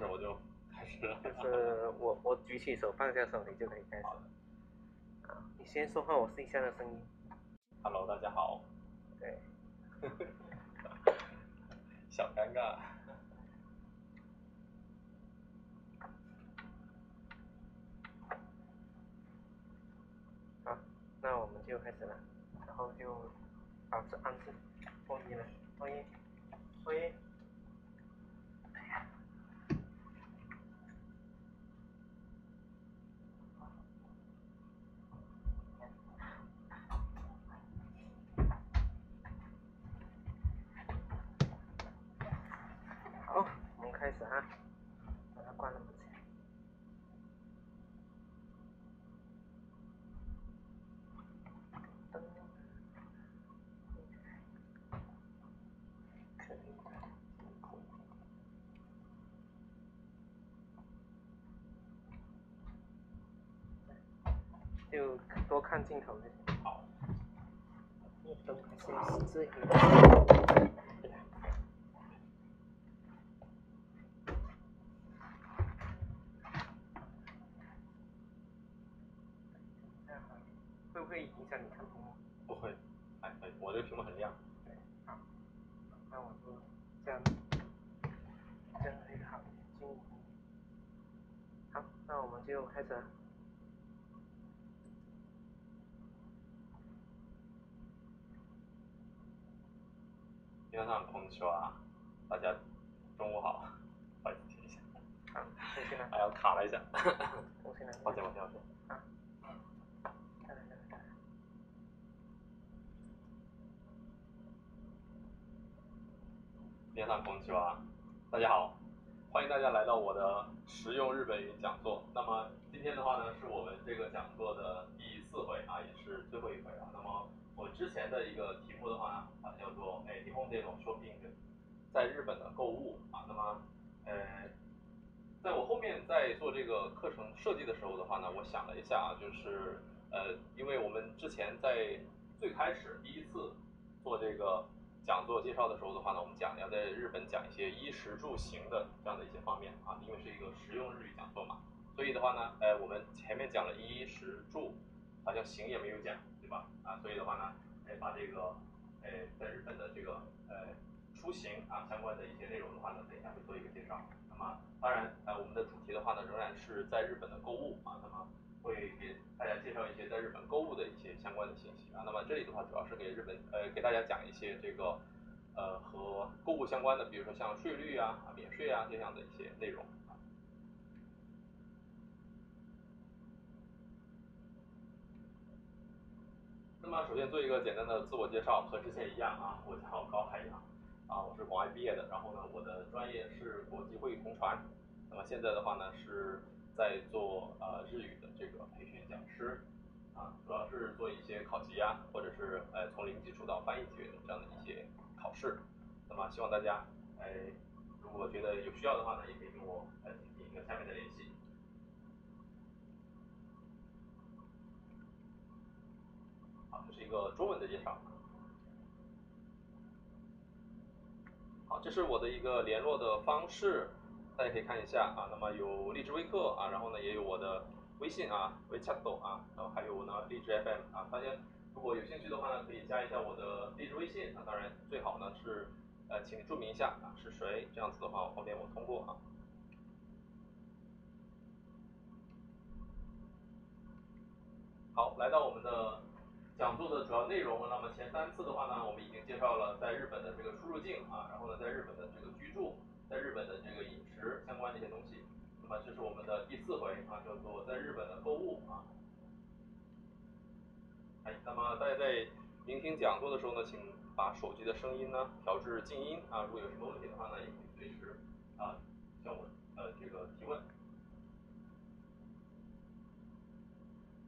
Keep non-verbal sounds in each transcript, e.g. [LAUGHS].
始我就开始了。就是我我举起手放下手，你就可以开始。啊，你先说话，我试一下的声音。Hello，大家好，对，[LAUGHS] 小尴尬。好，那我们就开始了，然后就保持安静，播音了，播音，播音。好，我们开始啊，把它关了门先。灯可以就多看镜头就行。好，会不会影响你看屏幕？不会，哎哎，我这个屏幕很亮。对，好，那我就这样，这样会好一点，静一点。好，那我们就开始了。皆さんこんにちは，大家中午好。[LAUGHS] 不好意思，停一下，好，重新来，哎呀，卡了一下。重新来。抱歉，抱歉，抱歉。再来，再来，再来。皆さんこんにちは，大家好，欢迎大家来到我的实用日本语讲座。那么今天的话呢，是我们这个讲座的第四回啊，也是最后一回啊。 我之前的一个题目的话，啊叫做哎日本这种 shopping，在日本的购物啊。那么呃，在我后面在做这个课程设计的时候的话呢，我想了一下啊，就是呃，因为我们之前在最开始第一次做这个讲座介绍的时候的话呢，我们讲要在日本讲一些衣食住行的这样的一些方面啊，因为是一个实用日语讲座嘛，所以的话呢，呃，我们前面讲了衣食住，好像行也没有讲，对吧？啊，所以的话呢，哎，把这个，哎，在日本的这个呃出行啊相关的一些内容的话呢，等一下会做一个介绍。那么当然，呃，我们的主题的话呢，仍然是在日本的购物啊，那么会给大家介绍一些在日本购物的一些相关的信息啊。那么这里的话，主要是给日本呃给大家讲一些这个呃和购物相关的，比如说像税率啊、啊免税啊这样的一些内容啊。那么首先做一个简单的自我介绍，和之前一样啊，我叫高海洋啊，我是广外毕业的，然后呢，我的专业是国际会议同传，那么现在的话呢是在做呃日语的这个培训讲师啊，主要是做一些考级啊，或者是呃从零基础到翻译级的这样的一些考试。那么希望大家哎、如果觉得有需要的话呢，也可以跟我呃进行一个下面的联系。好，是一个中文的介绍。好，这是我的一个联络的方式，大家可以看一下啊。那么有荔枝微课啊，然后呢也有我的微信啊，WeChat 啊，然后还有呢荔枝 FM 啊。大家如果有兴趣的话呢，可以加一下我的荔枝微信啊。当然最好呢是呃，请注明一下啊是谁，这样子的话方便我通过啊。好，来到我们的讲座的主要内容。那么前三次的话呢，我们已经介绍了在日本的这个出入境啊，然后呢，在日本的这个居住，在日本的这个饮食相关的一些东西。那么这是我们的第四回啊，叫做在日本的购物啊。哎，那么大家在聆听讲座的时候呢，请把手机的声音呢调至静音啊。如果有什么问题的话呢，也可以随时啊向我呃这个提问。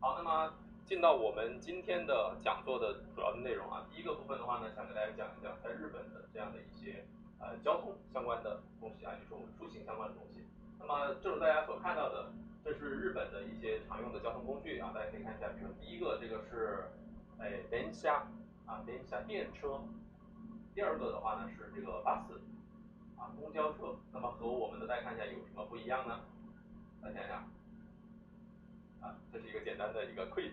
好，那么进到我们今天的讲座的主要的内容啊，第一个部分的话呢，想给大家讲一讲在日本的这样的一些呃交通相关的东西啊，就是我们出行相关的东西。那么正如大家所看到的，这是日本的一些常用的交通工具啊，大家可以看一下，比如第一个这个是哎电車啊，电車电车，第二个的话呢是这个巴士啊，公交车，那么和我们的大家看一下有什么不一样呢？来想想，啊，这是一个简单的一个 quiz，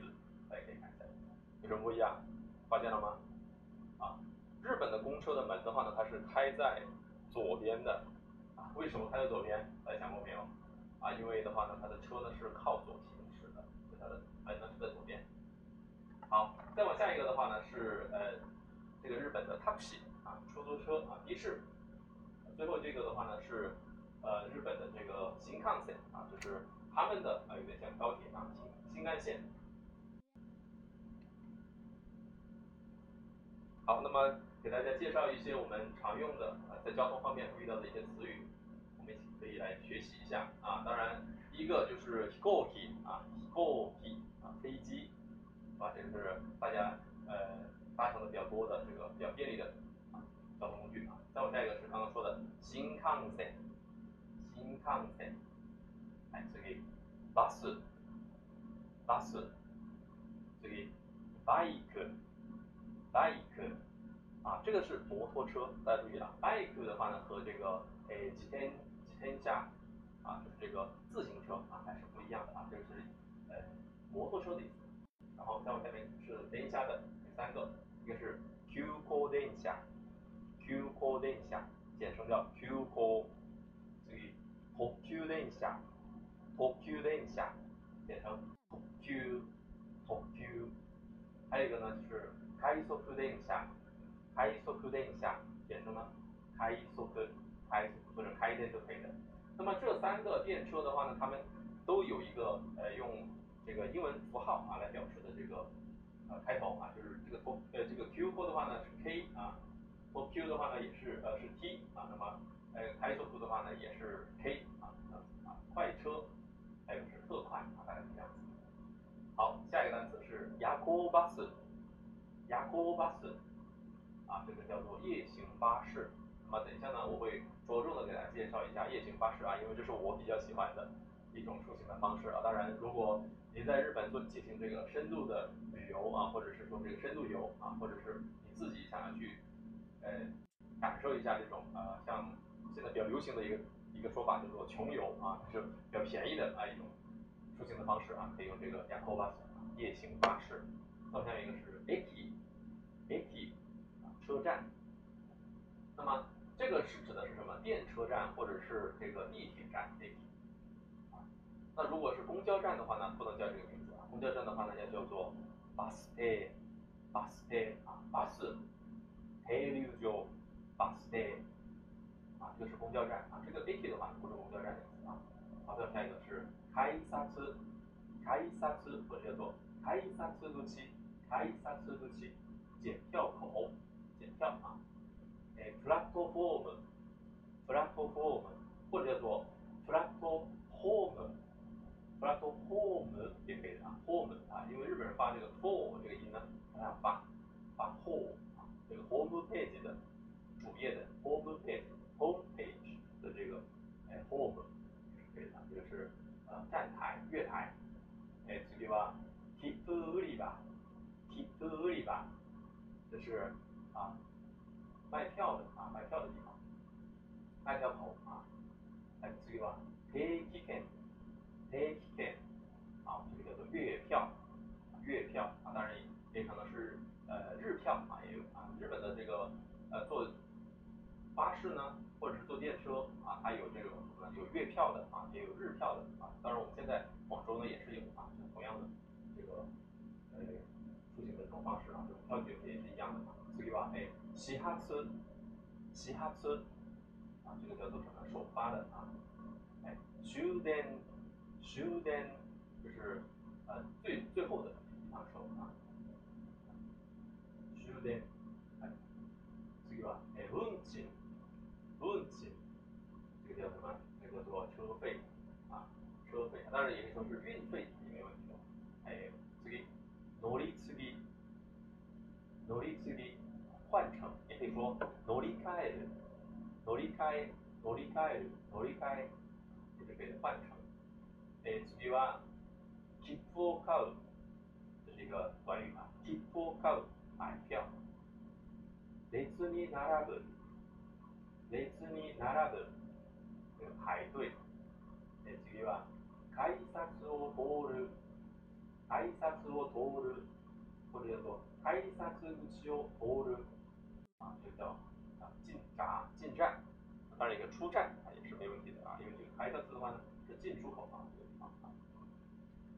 有什么不一样？发现了吗？啊，日本的公车的门的话呢，它是开在左边的，啊，为什么开在左边？大家想过没有？啊，因为的话呢，它的车呢是靠左行驶的，所以它的门呢是在左边。好，再往下一个的话呢是呃这个日本的 taxi 啊，出租车啊的士。最后这个的话呢是呃日本的这个新干线啊，就是他们的啊有点像高铁啊新新干线。好，那么给大家介绍一些我们常用的啊在交通方面会遇到的一些词语，我们一起可以来学习一下啊。当然，第一个就是 hikoki 啊，hikoki 啊飞机，啊这个是大家呃搭乘的比较多的这个比较便利的啊交通工具啊。再往下一个是刚刚说的新干线，新干线，哎这个巴士，巴士，这个 bike。bike 啊这个是摩托车大家注意了 bike 的话呢和这个诶牵牵驾啊就是这个自行车啊还是不一样的啊这个是诶摩托车的意思。然后再往下面是等一下的第三个一个是 q cold in 下 q cold in 下简称叫 q cold 所以 hold to 等一下 hold to 等一下简称 hold to hold to 还有一个呢就是开锁住等一下开速电下，简称呢，开速开或者开电就可以的。那么这三个电车的话呢，它们都有一个呃用这个英文符号啊来表示的这个呃开头啊，就是这个 T 呃这个 Q 波的话呢是 K 啊，Q 的话呢也是呃是 T 啊，那么呃开速度的话呢也是 K 啊啊快车，还有是特快啊，大概是这样子。好，下一个单词是 Yakobus。啊，这个叫做夜行巴士。那么等一下呢，我会着重的给大家介绍一下夜行巴士啊，因为这是我比较喜欢的一种出行的方式啊。当然，如果您在日本做进行这个深度的旅游啊，或者是说这个深度游啊，或者是你自己想要去呃感受一下这种呃像现在比较流行的一个一个说法叫做穷游啊，就是比较便宜的啊一种出行的方式啊，可以用这个夜行巴士，夜行巴士。再下一个是 eki。駅啊，车站。那么这个是指的是什么？电车站或者是这个地铁站？eki 啊。那如果是公交站的话呢，不能叫这个名字啊。公交站的话呢，要叫做 bus day，bus day 啊，bus。停留所，bus day 啊，这个是公交站啊。这个 eki 的话不是公交站的意思啊。好，再下一个是改札改札或者叫做改札口，改札口。检票口，检票啊，哎，platform，platform，或者叫做 platform，platform 也可以的啊，form 啊，因为日本人发这个 for 这个音呢，它发发 home 啊，这个 home page 的主页的 home page，home page 的这个哎 home 是可以的，这个是呃站台月台，哎，次は切符売り場，切符売り場。这是啊 卖票的啊卖票的地方，卖票口啊，来次は定期券，定期券啊这个叫做月票，月票啊当然也可能是呃日票啊也有啊日本的这个呃坐巴士呢或者是坐电车啊它有这种有月票的啊也有日票的啊当然我们现在广州呢也是有啊同样的这个呃。出行的这种方式啊，这种票据也是一样的嘛。次は哎，西哈村，西哈村啊，这个叫做什么？首发的啊，哎，終電，終電就是呃最最后的一趟车啊。終電，哎，这个哎運賃，運賃，这个叫什么？这个叫做车费啊，车费，当然也可以说是乘，也可以说乗り換える，乗り換え，乗り換える，乗り換え，也是可以换乘。诶，次は切符を買う，这是一个短语啊，切符を買う，买票。列に並ぶ，列に並ぶ。排队。え次は改札を通る。改札を通る。或者叫做改札口を通る。这个叫啊进闸进站，当然一个出站啊也是没问题的啊，因为这个改札的话呢是进出口啊这个地方啊。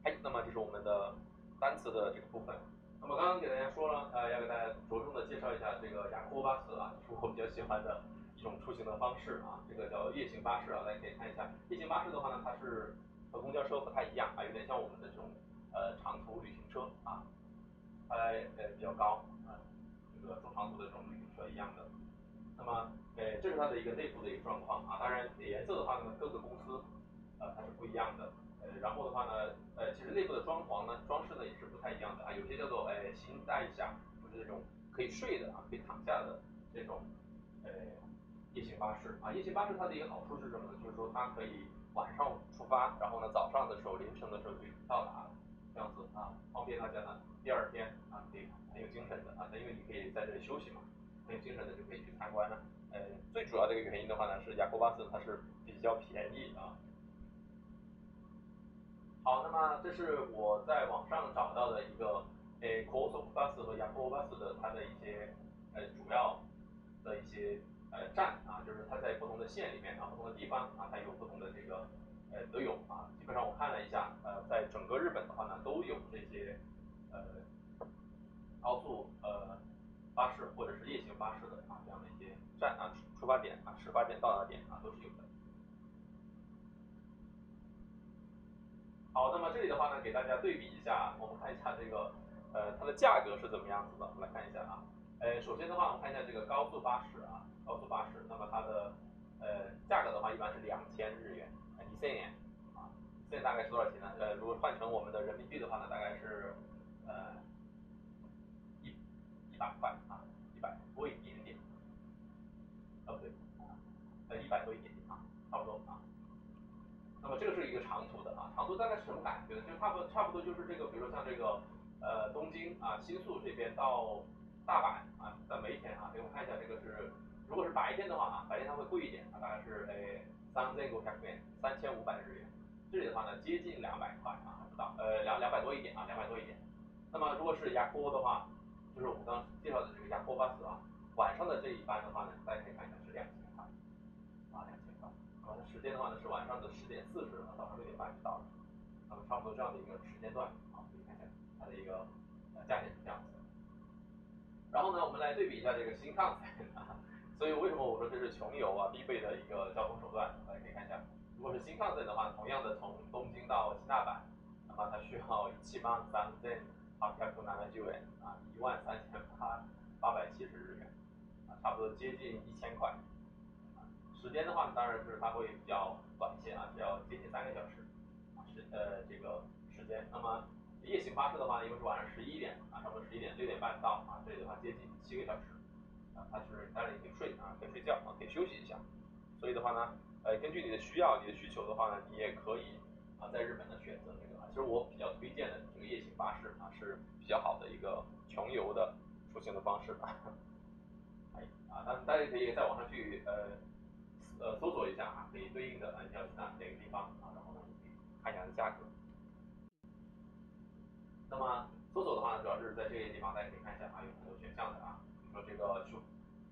哎，那么这是我们的单词的这个部分。那么刚刚给大家说了，呃，要给大家着重的介绍一下这个雅库巴士啊，是我比较喜欢的一种出行的方式啊。这个叫夜行巴士啊，大家可以看一下。夜行巴士的话呢，它是和公交车不太一样啊，有点像我们的这种呃长途旅行车啊，它呃比较高，个中长途的这种旅行车一样的。那么呃这是它的一个内部的一个状况啊，当然颜色的话呢，各个公司呃它是不一样的。呃，然后的话呢，呃，其实内部的装潢呢，装饰呢也是不太一样的啊，有些叫做呃行带下，就是那种可以睡的啊，可以躺下的这种呃夜行巴士啊。夜行巴士它的一个好处是什么呢？就是说它可以晚上出发，然后呢早上的时候凌晨的时候就到达，这样子啊，方便大家呢第二天啊可以很有精神的啊，那因为你可以在这里休息嘛，很有精神的就可以去参观了。呃，最主要的一个原因的话呢，是雅库巴斯它是比较便宜啊。好，那么这是我在网上找到的一个诶 c o s o Bus 和 Yako Bus 的它的一些呃主要的一些呃站啊，就是它在不同的县里面啊，不同的地方啊，它有不同的这个呃都有啊。基本上我看了一下，呃，在整个日本的话呢，都有这些呃高速呃巴士或者是夜行巴士的啊这样的一些站啊出出发点啊始发点到达点啊都是有的。好，那么这里的话呢，给大家对比一下，我们看一下这个，呃，它的价格是怎么样子的。我们来看一下啊，呃，首先的话，我们看一下这个高速巴士啊，高速巴士，那么它的呃价格的话，一般是两千日元，一千年啊，现在大概是多少钱呢？呃，如果换成我们的人民币的话呢，大概是呃一一百块啊，一百多一点点，哦不对，呃一百多一点点啊，差不多啊。那么这个是一个长途的啊，长途大概是什么感觉呢？就差不多差不多就是这个，比如说像这个呃东京啊新宿这边到大阪啊，在每天啊，给我们看一下这个是，如果是白天的话啊，白天它会贵一点啊，大概是诶三千五百元，三千五百日元。这里的话呢接近两百块啊，不到呃两两百多一点啊，两百多一点。那么如果是雅库的话，就是我们刚介绍的这个雅库巴士啊，晚上的这一班的话呢，大家可以看一下是两千块啊两千块。啊，它时间的话呢是晚上的十点四十，早上六点半就到了，那么差不多这样的一个时间段啊，可以看一下它的一个价钱是这样子。然后呢，我们来对比一下这个新干线，[LAUGHS] 所以为什么我说这是穷游啊必备的一个交通手段？大家可以看一下，如果是新干线的话，同样的从东京到新大阪，那么它需要七万三千八百九十九元啊，一万三千八八百七十日元啊，差不多接近一千块。时间的话，当然是它会比较短一些啊，只要接近三个小时啊，时呃这个时间。那么夜行巴士的话，因为是晚上十一点啊，差不多十一点六点半到啊，这里的话接近七个小时啊，它是当然也可以睡啊，可以睡觉啊，可以休息一下。所以的话呢，呃，根据你的需要、你的需求的话呢，你也可以啊，在日本呢选择其实我比较推荐的这个夜行巴士啊，是比较好的一个穷游的出行的方式吧。[LAUGHS] 哎啊，当然大家可以在网上去呃。呃，搜索一下啊，可以对应的啊，你要去哪哪个地方啊，然后呢，可以看一下它的价格。那么搜索的话呢，主要是在这些地方，大家可以看一下啊，有很多选项的啊，比如说这个出，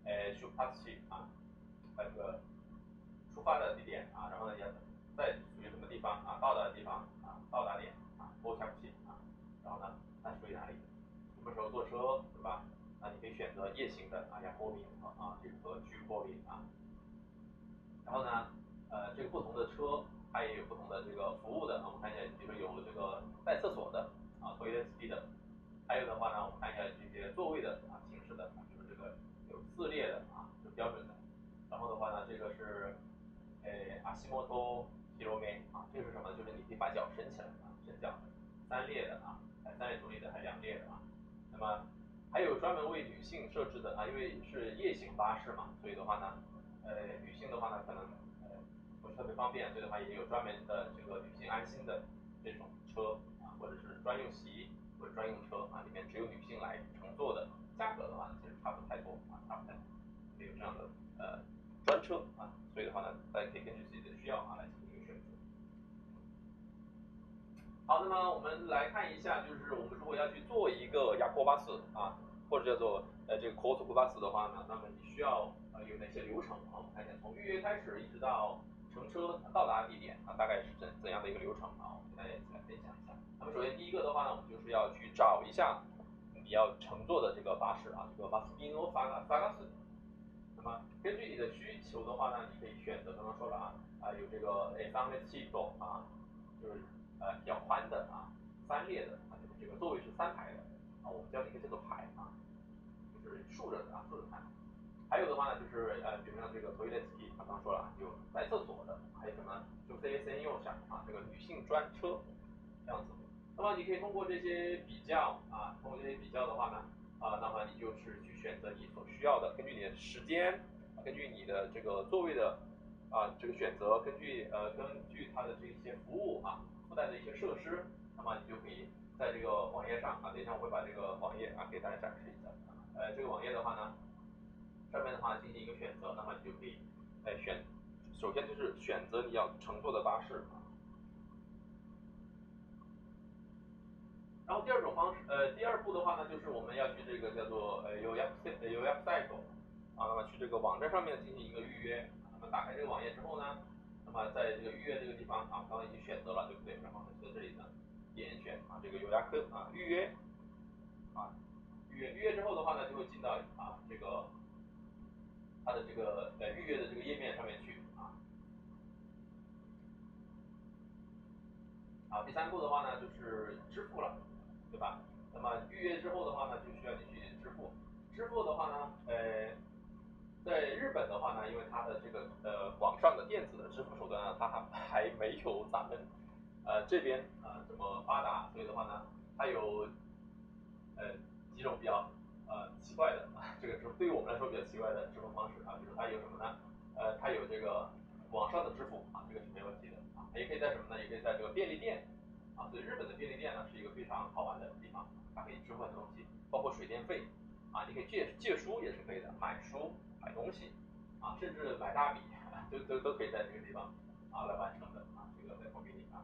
呃，出发器啊，还有个出发的地点啊，然后呢，也在属于什么地方啊，到达的地方，到达点啊，过桥器啊，然后呢，它属于哪里？什么时候坐车，对吧？那你可以选择夜行的啊，亚波民和啊，这个居波民啊。然后呢，呃，这个不同的车它也有不同的这个服务的，我们看一下，比如说有这个带厕所的啊，toilet seat 的，还有的话呢，我们看一下这些座位的啊形式的，比如这个有四列的啊，有标准的。然后的话呢，这个是诶阿西莫托 hirome 啊，这个是什么？就是你可以把脚伸起来啊，伸脚三列的啊，三列独立的，还两列的啊。那么还有专门为女性设置的啊，因为是夜行巴士嘛，所以的话呢。呃，女性的话呢，可能呃不是特别方便，所以的话也有专门的这个女性安心的这种车啊，或者是专用席或者专用车啊，里面只有女性来乘坐的，价格的话呢，其实差不太多啊，差不太多，有这样的呃专车啊，所以的话呢，大家可以根据自己的需要啊来进行一个选择。好，那么我们来看一下，就是我们如果要去做一个亚库巴士啊，或者叫做呃这个 c o s 库巴士的话呢，那么你需要呃有哪些流程啊？我们看一下，从预约开始一直到乘车到达地点啊，大概是怎怎样的一个流程啊？我们大家一起来分享一下。那么首先第一个的话呢，我们就是要去找一下你要乘坐的这个巴士啊，这个巴斯宾诺萨嘎萨嘎斯。那么根据你的需求的话呢，你可以选择刚刚说了啊啊有这个诶三列系统啊，就是呃比较宽的啊三列的啊这个座位是三排的啊，我们叫这个叫做排啊，就是竖着的啊竖着排。还有的话呢就是呃比如像这个 toilet 啊刚刚说了有带厕所的，还有什么就 CSN 用上啊这个女性专车这样子。那么你可以通过这些比较啊，通过这些比较的话呢。啊，那么你就是去选择你所需要的，根据你的时间，根据你的这个座位的啊这个选择，根据呃根据它的这些服务啊附带的一些设施，那么你就可以在这个网页上啊，等一下我会把这个网页啊给大家展示一下。呃，这个网页的话呢，上面的话进行一个选择，那么你就可以哎选，首先就是选择你要乘坐的巴士。然后第二种方式，呃，第二步的话呢，就是我们要去这个叫做呃有 app 有 app site 啊，那么去这个网站上面进行一个预约。那么打开这个网页之后呢，那么在这个预约这个地方啊，刚刚已经选择了，对不对？然后，在这里呢，点选啊这个有牙科啊预约啊预约预约之后的话呢，就会进到啊这个它的这个呃预约的这个页面上面去啊。好，第三步的话呢，就是支付了。对吧？那么预约之后的话呢，就需要你去支付。支付的话呢，呃，在日本的话呢，因为它的这个呃网上的电子的支付手段呢，它还 [LAUGHS] 还没有咱们呃这边啊这么发达，所以的话呢，它有呃几种比较呃奇怪的 [LAUGHS] 这个支付，对于我们来说比较奇怪的支付方式啊，就是它有什么呢？呃，它有这个网上的支付啊，这个是没问题的啊，也可以在什么呢？也可以在这个便利店。啊，所以日本的便利店呢是一个非常好玩的地方，它可以支付很多东西，包括水电费，啊，你可以借借书也是可以的，买书、买东西，啊，甚至买大米，[LAUGHS] 都都都可以在这个地方啊来完成的啊，这个在 c o 里啊。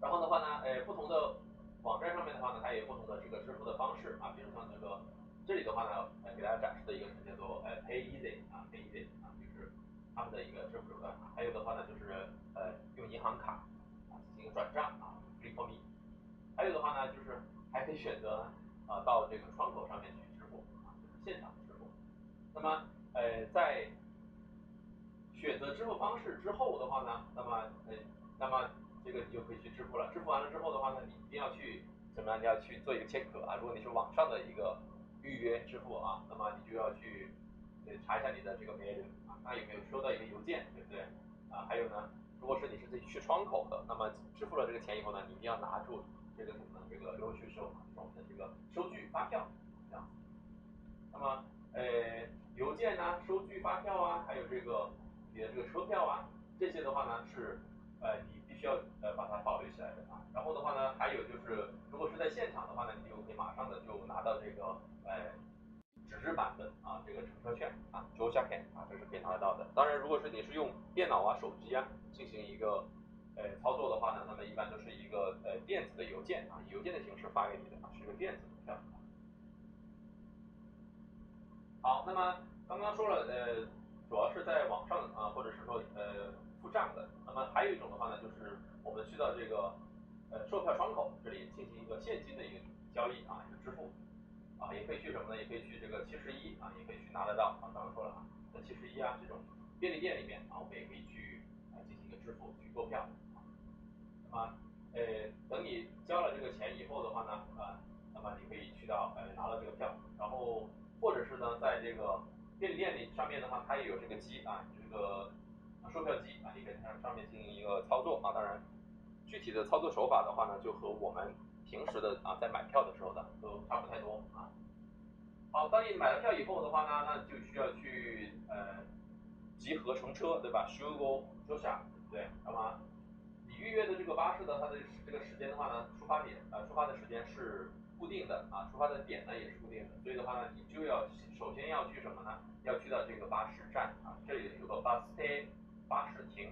然后的话呢，呃，不同的网站上面的话呢，它也有不同的这个支付的方式啊，比如像这个这里的话呢，呃，给大家展示的一个是叫做呃 Pay Easy 啊，Pay Easy 啊，就是他们的一个支付手段，还有的话呢就是呃用银行卡啊进行。转账啊 f r e me。还有的话呢，就是还可以选择啊到这个窗口上面去支付啊，就是现场支付。那么呃在选择支付方式之后的话呢，那么呃那么这个你就可以去支付了。支付完了之后的话呢，你一定要去怎么样？你要去做一个签核啊。如果你是网上的一个预约支付啊，那么你就要去查一下你的这个 mail 啊，看有没有收到一个邮件，对不对？啊，还有呢。如果是你是自己去窗口的，那么支付了这个钱以后呢，你一定要拿住这个什么呢？这个领取收我们的这个收据发票这样。那么呃邮件呐、收据发票啊，还有这个你的这个车票啊，这些的话呢是呃你必须要呃把它保留起来的啊。然后的话呢，还有就是如果是在现场的话呢，你就可以马上的就拿到这个呃。纸质版的啊，这个乘车券啊就 ok 啊，这是可以拿得到的。当然，如果是你是用电脑啊、手机啊进行一个呃操作的话呢，那么一般都是一个呃电子的邮件啊，以邮件的形式发给你的啊，是一个电子的票。好，那么刚刚说了呃，主要是在网上啊，或者是说呃付账的。那么还有一种的话呢，就是我们去到这个呃售票窗口这里进行一个现金的一个交易啊，一个支付。啊，也可以去什么呢？也可以去这个七十一啊，也可以去拿得到啊。刚刚说了啊，在七十一啊这种便利店里面啊，我们也可以去啊进行一个支付去购票。那么呃，等你交了这个钱以后的话呢，啊，那么你可以去到呃拿了这个票，然后或者是呢，在这个便利店里上面的话，它也有这个机啊，这个售票机啊，你可以在上面进行一个操作啊。当然，具体的操作手法的话呢，就和我们。平时的啊，在买票的时候的都差不太多啊。好，当你买了票以后的话呢，那就需要去呃集合乘车，对吧？需要坐下，对，那么你预约的这个巴士的它的这个时间的话呢，出发点呃出发的时间是固定的啊，出发的点呢也是固定的，所以的话呢，你就要首先要去什么呢？要去到这个巴士站啊，这里有个 bus stay 巴士亭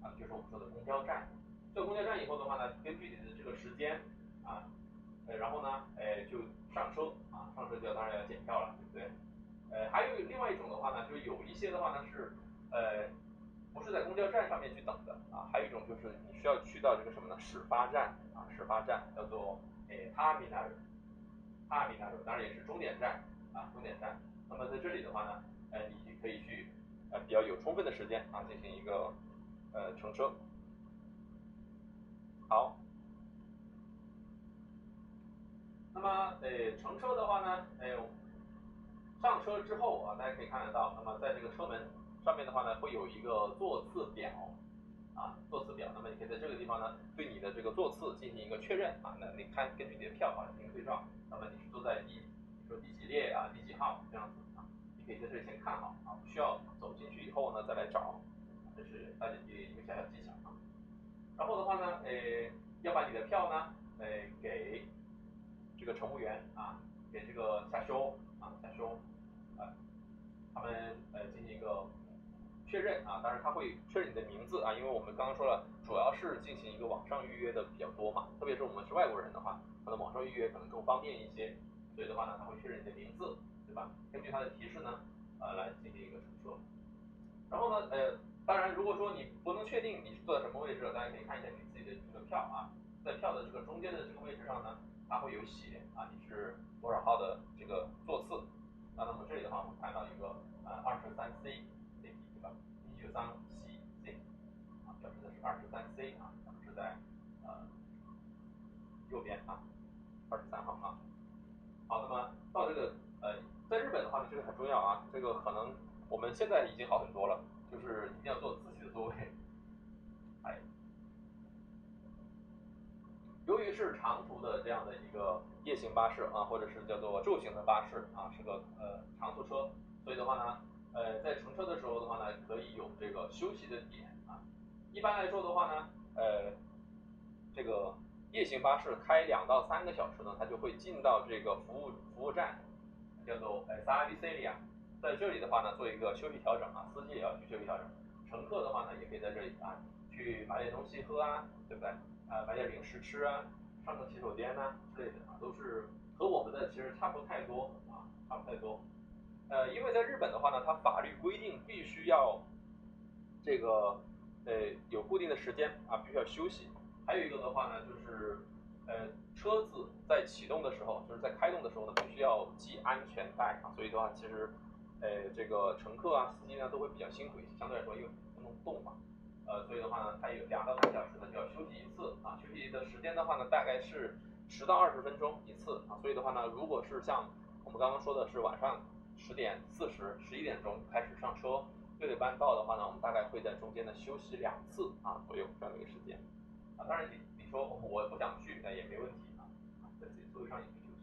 啊，就是我们说的公交站。到公交站以后的话呢，根据你的这个时间啊，呃，然后呢，哎，就上车啊，上车就要当然要检票了，对不对？呃，还有另外一种的话呢，就有一些的话呢是呃。不是在公交站上面去等的啊，还有一种就是你需要去到这个什么呢？始发站啊，始发站叫做诶 terminal，terminal 当然也是终点站啊，终点站。那么在这里的话呢，呃，你可以去呃比较有充分的时间啊进行一个呃乘车。好，那么诶乘车的话呢，哎上车之后啊，大家可以看得到，那么在这个车门。上面的话呢，会有一个座次表啊，座次表。那么你可以在这个地方呢，对你的这个座次进行一个确认啊。那你看，根据你的票啊进行对照。那么你是坐在第，比如说第几列啊，第几号这样子啊？你可以在这里先看好啊，不需要走进去以后呢再来找。这是大家一个一个小小技巧啊。然后的话呢，诶，要把你的票呢，诶，给这个乘务员啊，给这个下修啊，下修啊，他们呃进行一个。确认啊，当然他会确认你的名字啊，因为我们刚刚说了，主要是进行一个网上预约的比较多嘛，特别是我们是外国人的话，可能网上预约可能更方便一些，所以的话呢，他会确认你的名字，对吧？根据他的提示呢，呃，来进行一个乘车。然后呢，呃，当然如果说你不能确定你是坐在什么位置，大家可以看一下你自己的这个票啊，在票的这个中间的这个位置上呢，它会有写啊，你是多少号的这个座次。那那么这里的话，我们看到一个呃二十三 C。三 C C 啊，表示的是二十三 C 啊，可能是在呃右边啊，二十三号啊。好，那么到这个呃，在日本的话呢，这个很重要啊，这个可能我们现在已经好很多了，就是一定要坐自己的座位。哎，由于是长途的这样的一个夜行巴士啊，或者是叫做昼行的巴士啊，是个呃长途车，所以的话呢。呃，在乘车的时候的话呢，可以有这个休息的点啊。一般来说的话呢，呃，这个夜行巴士开两到三个小时呢，它就会进到这个服务服务站，叫做呃萨利塞利亚，在这里的话呢，做一个休息调整啊，司机也要去休息调整，乘客的话呢，也可以在这里啊，去买点东西喝啊，对不对？啊，买点零食吃啊，上个洗手间呐之类的啊，都是和我们的其实差不太多啊，差不太多。呃，因为在日本的话呢，它法律规定必须要这个呃有固定的时间啊，必须要休息。还有一个的话呢，就是呃车子在启动的时候，就是在开动的时候呢，必须要系安全带啊。所以的话，其实呃这个乘客啊、司机呢都会比较辛苦一些，相对来说因为不能动嘛。呃，所以的话呢，它有两到三小时呢就要休息一次啊。休息的时间的话呢，大概是十到二十分钟一次啊。所以的话呢，如果是像我们刚刚说的是晚上。十点四十，十一点钟开始上车，六点半到的话呢，我们大概会在中间呢休息两次啊左右这样的一个时间啊。当然你你说我不想去，那也没问题啊，在自己座位上也可以休息。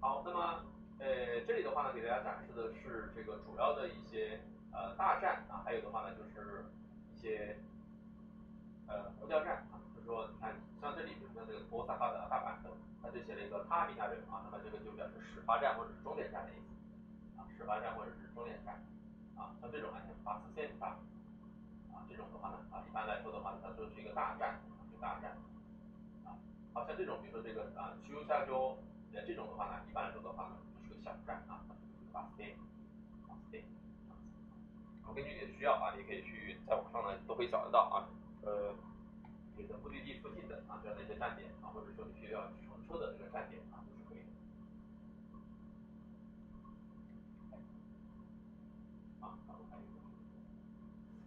好，那么呃这里的话呢，给大家展示的是这个主要的一些呃大站啊，还有的话呢就是一些呃公交站啊，就是说你看像这里，比如说这个大阪的大阪的。他就写了一个他米大人啊，那么这个就表示始发站或者是终点站的意思啊，始发站或者是终点站啊，像这种呢，像巴斯线大啊，这种的话呢啊，一般来说的话呢，它就是一个大站，一个大站啊，好像这种比如说这个啊，秋下周那这种的话呢，一般来说的话呢，就是个小站啊，巴斯线，巴斯线，我根据你的需要啊，你可以去在网上呢都可以找得到啊，呃，你的目的地附近的啊这样的一些站点啊，或者说你需要。车的这个站点啊，都是可以的。啊，然后还有个，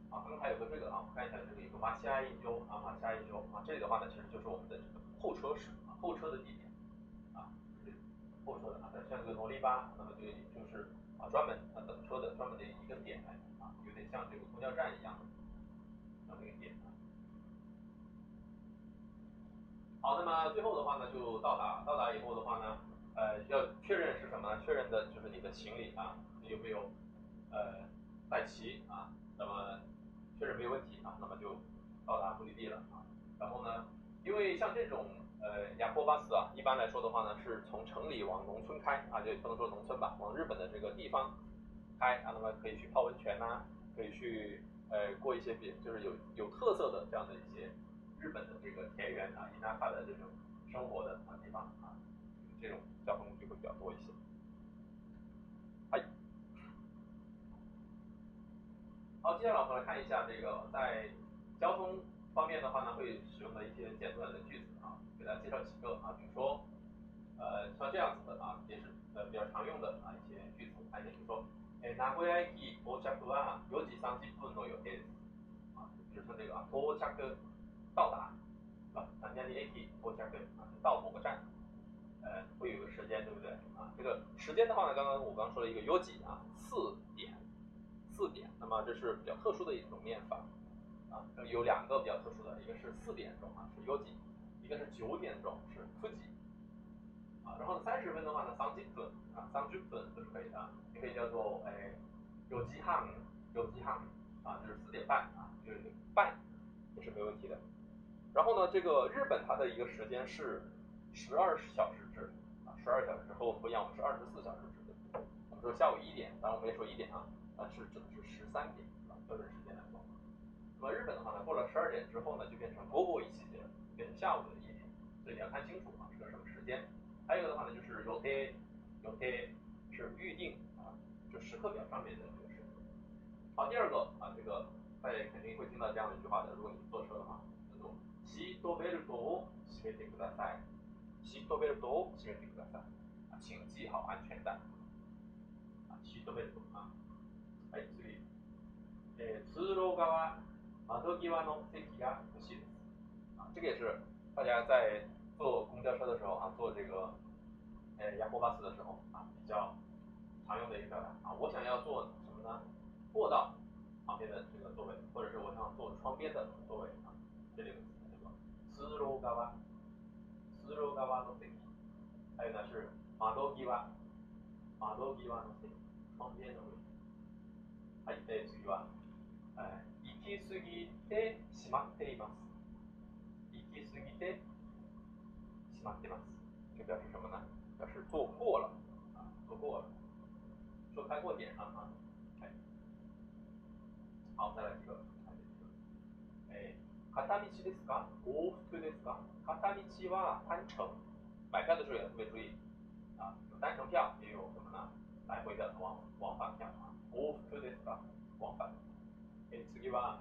啊，刚刚还有个这个啊，我看一下这个一个马西亚一周啊，马西亚一周啊，这里的话呢，其实就是我们的这个候车室啊，候车的地点啊，是候车的啊，像这个罗利巴，那么就就是啊，专门啊等车的专门的一个点来啊，有点像这个公交站一样。好，那么最后的话呢，就到达，到达以后的话呢，呃，要确认是什么呢？确认的就是你的行李啊，你有没有呃带齐啊？那么确认没有问题啊，那么就到达目的地了啊。然后呢，因为像这种呃，亚波巴士啊，一般来说的话呢，是从城里往农村开啊，就不能说农村吧，往日本的这个地方开啊，那么可以去泡温泉呐，可以去呃过一些比就是有有特色的这样的一些日本的这个田园啊、伊纳卡的这种生活的啊地方啊，这种交通工具会比较多一些。嗨，好，接下来我们来看一下这个在交通方面的话呢，会使用的一些简短的句子。给大家介绍几个啊，比如说，呃，像这样子的啊，也是呃比较常用的啊一些句子，看一下，比如说，哎，名古屋駅到着は4時30分の予定です。啊，就是说这个啊，到着 到达，是吧？哪哪駅到着啊，到某个站，呃，会有个时间，对不对？啊，这个时间的话呢，刚刚我刚说了一个 u 几啊，四点，四点，那么这是比较特殊的一种念法，啊，有两个比较特殊的，一个是四点钟啊，是 u 几。一个是九点钟是初级，啊，然后三十分的话呢，三十分啊，三十分都是可以的，也可以叫做哎，有机汉，有机汉啊，就是四点半啊，就是半也是没问题的。然后呢，这个日本它的一个时间是十二小时制啊，十二小时和我们不一样，我们是二十四小时制的。我们说下午一点，当然我们也说一点啊，啊是指的是十三点啊，标准时间来说。那么日本的话呢，过了十二点之后呢，就变成午后一期间，变成下午的一点。所以你要看清楚啊，是个什么时间。还有一个的话呢，就是有贴，有贴是预定啊，就时刻表上面的这个时间。好，第二个啊，这个大家肯定会听到这样的一句话的，如果你坐车的话，シートベルトを締めてください。シートベルトを締めてください。啊，请系好安全带。啊，シートベルト啊。はい、次。えー、通路側窓際の席が欲しいです。啊，这个也是。大家在坐公交车的时候啊，坐这个呃亚波巴士的时候啊，比较常用的一个表达啊，我想要坐什么呢？过道旁边的这个座位，或者是我想坐窗边的座位啊，这里 个词叫做スロー側、スロー側の席。还有呢是窓際、窓際の席、窗边的位置。はい、え次は、え行き過ぎてしまっています。行き過ぎてしまってます。这表示什么呢？表示做过了啊，做过了，说开过点了啊。哎，好，再来一个，哎，片道？往復ですか？片道は单程，买票的时候也特别注意啊，有单程票，也有什么呢？来回的往往返票啊。往復ですか？往返。え次は、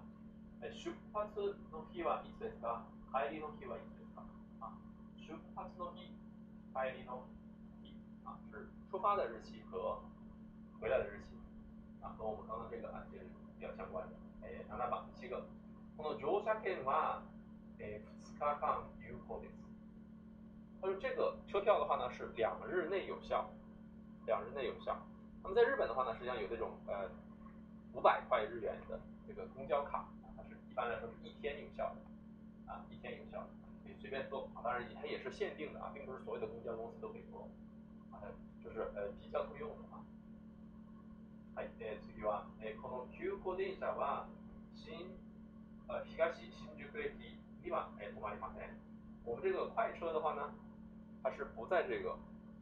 出発の日はいつですか？帰りの日はいつですか？啊，出発の日、帰りの日啊，是出发的日期和回来的日期啊，和我们刚刚这个啊是比较相关的。えー、7番、七个。この乗車券は、 诶、呃、二日間有效です。他说这个车票的话呢是两日内有效，两日内有效。那么在日本的话呢，实际上有这种呃五百块日元的这个公交卡，它是一般来说是一天有效的啊，一天有效的，可以随便坐啊。当然它也是限定的啊，并不是所有的公交公司都可以坐啊，就是呃比较通用的啊。はい、えー、次は、えー、この急行電車は新、えー、東新宿駅には、えー、止まりません。我们这个快车的话呢，它是不在这个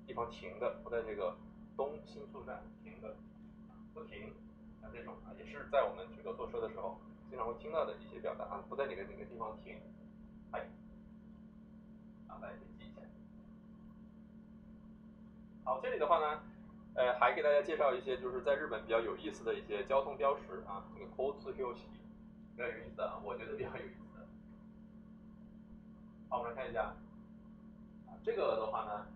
地方停的，不在这个东新宿站停的，不停，像这种啊，也是在我们这个坐车的时候经常会听到的一些表达啊，不在哪个哪个地方停。哎，啊，大家可以记一下。好，这里的话呢，呃，还给大家介绍一些就是在日本比较有意思的一些交通标识啊，这个交通标识比较有意思啊，我觉得比较有意思的。 好，我们来看一下，啊，这个的话呢，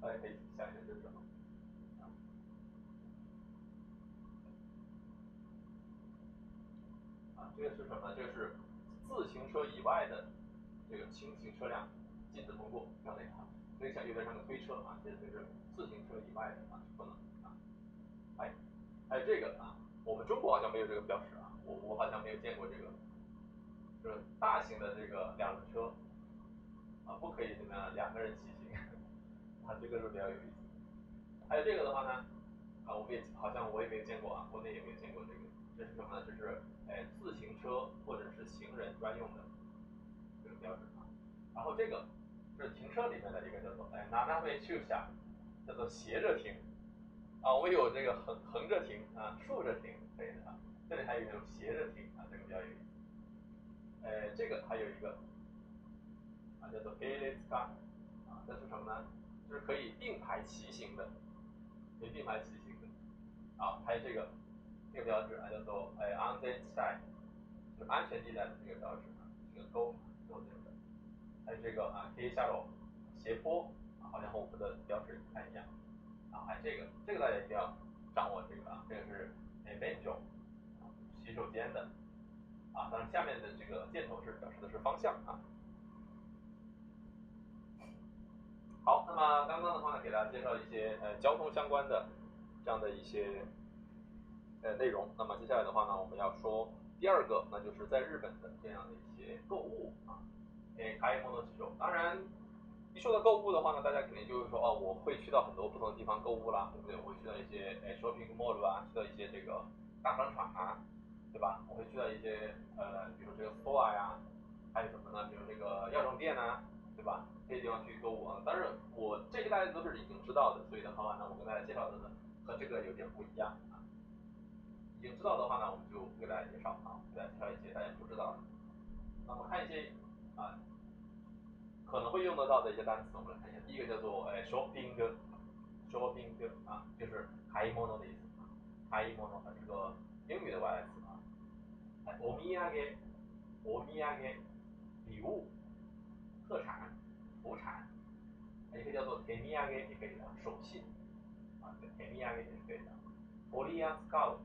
大家可以想一下这是什么？啊，这个是什么？这个是。自行车以外的这个轻型车辆禁止通过，这样的一个，所以像有点像个推车啊，这个就是自行车以外的啊不能啊。哎，还有这个啊，我们中国好像没有这个标识啊，我我好像没有见过这个，就是大型的这个两轮车啊不可以怎么样两个人骑行啊，这个是比较有意思。还有这个的话呢，啊我们也好像我也没有见过啊，国内也没有见过这个，这是什么呢？这是。哎，自行车或者是行人专用的这个标志啊。然后这个是停车里面的一个叫做哎拿那位去下，叫做斜着停啊，我有这个横横着停啊，竖着停可以的啊，这里还有一种斜着停啊，这个比较有意思。哎，这个还有一个叫做 a l e s c a 啊，这是什么呢？就是可以并排骑行的，可以并排骑行的啊，还有这个这个标志啊，叫做哎 on the side，就是安全地带的这个标志啊，这个勾勾这个，还有这个啊 K 下楼斜坡啊，好像和我们的标志不太一样啊，还有这个这个大家一定要掌握这个啊，这个是 a v e n t u r 洗手间的啊，当然下面的这个箭头是表示的是方向啊。好，那么刚刚的话呢，给大家介绍一些呃交通相关的这样的一些呃内容。那么接下来的话呢，我们要说第二个，那就是在日本的这样的一些购物啊，诶，开蒙的肌肉。当然，一说到购物的话呢，大家肯定就会说哦，我会去到很多不同的地方购物啦，对不对？我会去到一些诶 shopping mall 啊，去到一些这个大商场啊，对吧？我会去到一些呃，比如这个 store 呀，还有什么呢？比如这个药妆店呐，对吧？这些地方去购物啊，但是我这些大家都是已经知道的，所以的话呢，我跟大家介绍的呢和这个有点不一样啊。已经知道的话呢，我们就不给大家介绍啊，给大家介绍一些大家不知道的。那么看一些啊可能会用得到的一些单词，我们来看一下。第一个叫做哎 shopping，shopping 啊，就是買物的意思啊，買物它是个英语的外来词啊。哎，お土産，お土産，礼物，特产。土产，也可以叫做手土産也可以的，手信啊，手土産也是可以的。ポリアスカウ，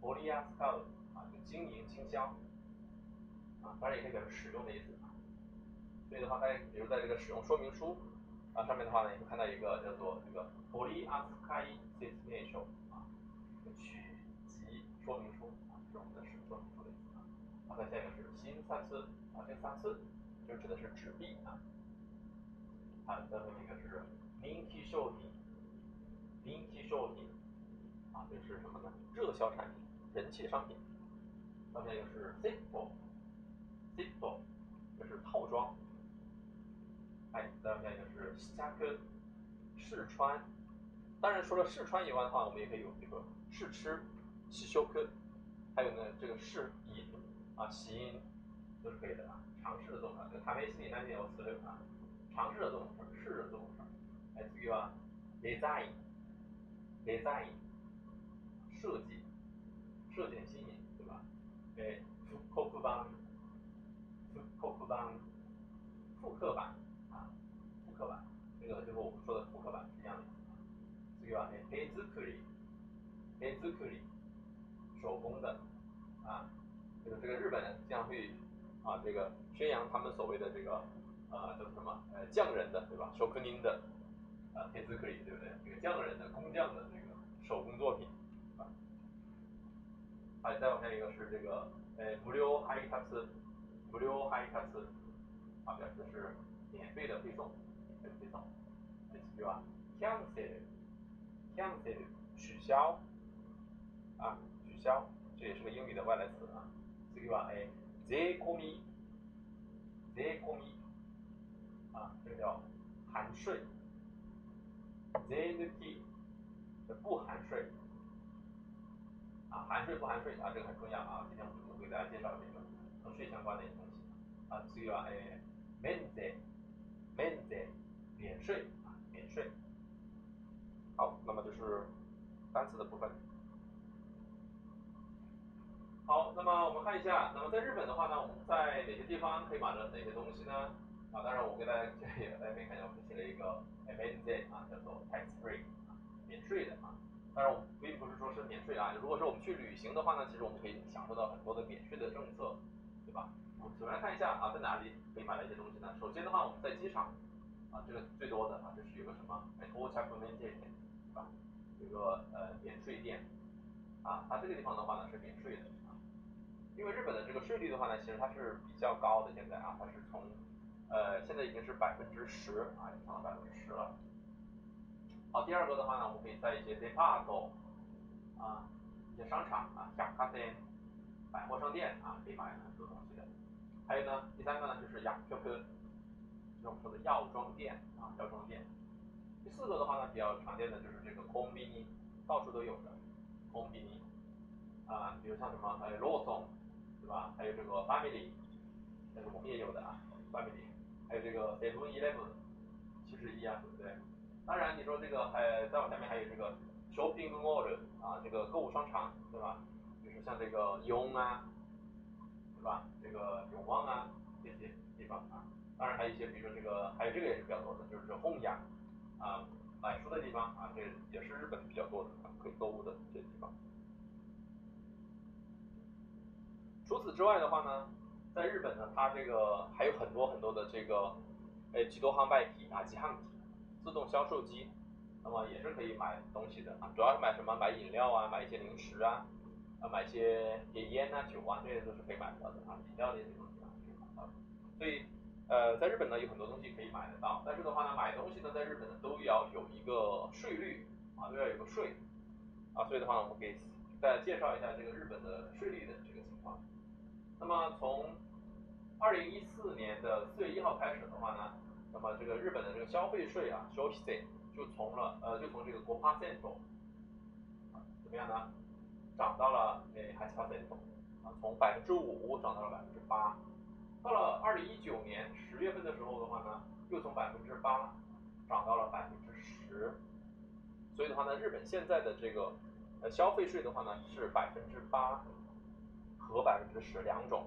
ポリアスカウ啊，就经营倾销啊，当然也可以表示使用的意思啊。所以的话，大家比如在这个使用说明书啊上面的话呢，你会看到一个叫做这个ポリアスカイ説明書啊，取集说明书啊，这是我们的使用说明书的意思啊。好，再下一个是新三次啊，这个三次 就指的是纸币啊。啊，再后一个是人気商品，人気商品，啊，这是什么呢？热销产品，人气商品。再下一个是 set，set，这是套装。哎，再下一个是试吃，试穿。当然，除了试穿以外的话，我们也可以有这个试吃，试休克，还有呢这个试饮啊，吸引都是可以的啊，尝试的这种啊，这个咖啡西里那边有四六啊。尝试的这种事儿，试着这种事儿，哎，这个 design，design，设计，设计新颖，对吧？哎，复刻版，复刻版，复刻版啊，复刻版，这个就和我们说的复刻版是一样的。这个哎，手作り，手作り，手工的啊，这个这个日本将会啊，这个宣扬他们所谓的这个。啊，叫什么？呃，匠人的，对吧？手工您的，啊，铁子可以，对不对？这个匠人的工匠的这个手工作品，啊，好，再往下一个是这个，呃，無料配達，無料配達，啊，表示是免费的配送，免费配送。对吧？cancel，cancel，取消，啊，取消，这也是个英语的外来词啊。这个哎，税込み，税込み。啊，这个叫含税，税抜き，不含税，啊，含税不含税啊，这个很重要啊。今天我们就给大家介绍这个和税相关的一些东西啊。这个哎，免税，免税，免税啊，免税。好，那么就是单词的部分。好，那么我们看一下，那么在日本的话呢，我们在哪些地方可以买到哪些东西呢？啊，当然我给大家 [LAUGHS] 这里大家可以看一下，我们写了一个 m n z 啊，叫做 tax free 啊，免税的啊。当然我并不是说是免税啊，如果说我们去旅行的话呢，其实我们可以享受到很多的免税的政策，对吧？我们首先看一下啊，在哪里可以买到一些东西呢？首先的话，我们在机场啊，这个最多的啊，这是有个什么？哎，多加分免税店，对吧？有个呃免税店啊，它这个地方的话呢是免税的，因为日本的这个税率的话呢，其实它是比较高的，现在啊，它是从呃，现在已经是百分之十啊，已经涨到百分之十了。好，第二个的话呢，我们可以在一些 department 啊，一些商场啊，像咖啡百货商店啊，可以买很多东西的。还有呢，第三个呢就是薬局，就是我们说的药妆店啊，药妆店。第四个的话呢，比较常见的就是这个 combini，到处都有的 combini 啊，比如像什么呃 Lawson，对吧？还有这个 Family，这个我们也有的啊，Family，还有这个 Seven Eleven，七十一啊，对不对？当然你说这个还再往下面还有这个 shopping mall 啊，这个购物商场，对吧？就是像这个 Yon 啊，对吧？这个永旺啊这些地方啊，当然还有一些，比如说这个还有这个也是比较多的，就是这弘雅。啊，买书的地方啊，这也是日本比较多的可以购物的这些地方。除此之外的话呢，在日本呢，它这个还有很多很多的这个，哎，几多行卖体啊，几行体，自动销售机，那么也是可以买东西的啊，主要是买什么？买饮料啊，买一些零食啊，啊，买一些烟啊、酒啊，这些都是可以买到的啊，饮料这些东西啊，可以买到的，所以。呃，在日本呢有很多东西可以买得到，但是的话呢，买东西呢在日本呢都要有一个税率啊，都要有个税啊，所以的话呢，我们可以再介绍一下这个日本的税率的这个情况。那么从二零一四年的四月一号开始的话呢，那么这个日本的这个消费税啊，消费税就从了呃就从这个国八 p e 怎么样呢？涨到了诶还是八 p e 啊，从百分之五涨到了百分之八。到了二零一九年十月份的时候的话呢，又从百分之八涨到了百分之十，所以的话呢，日本现在的这个呃消费税的话呢是百分之八和百分之十两种，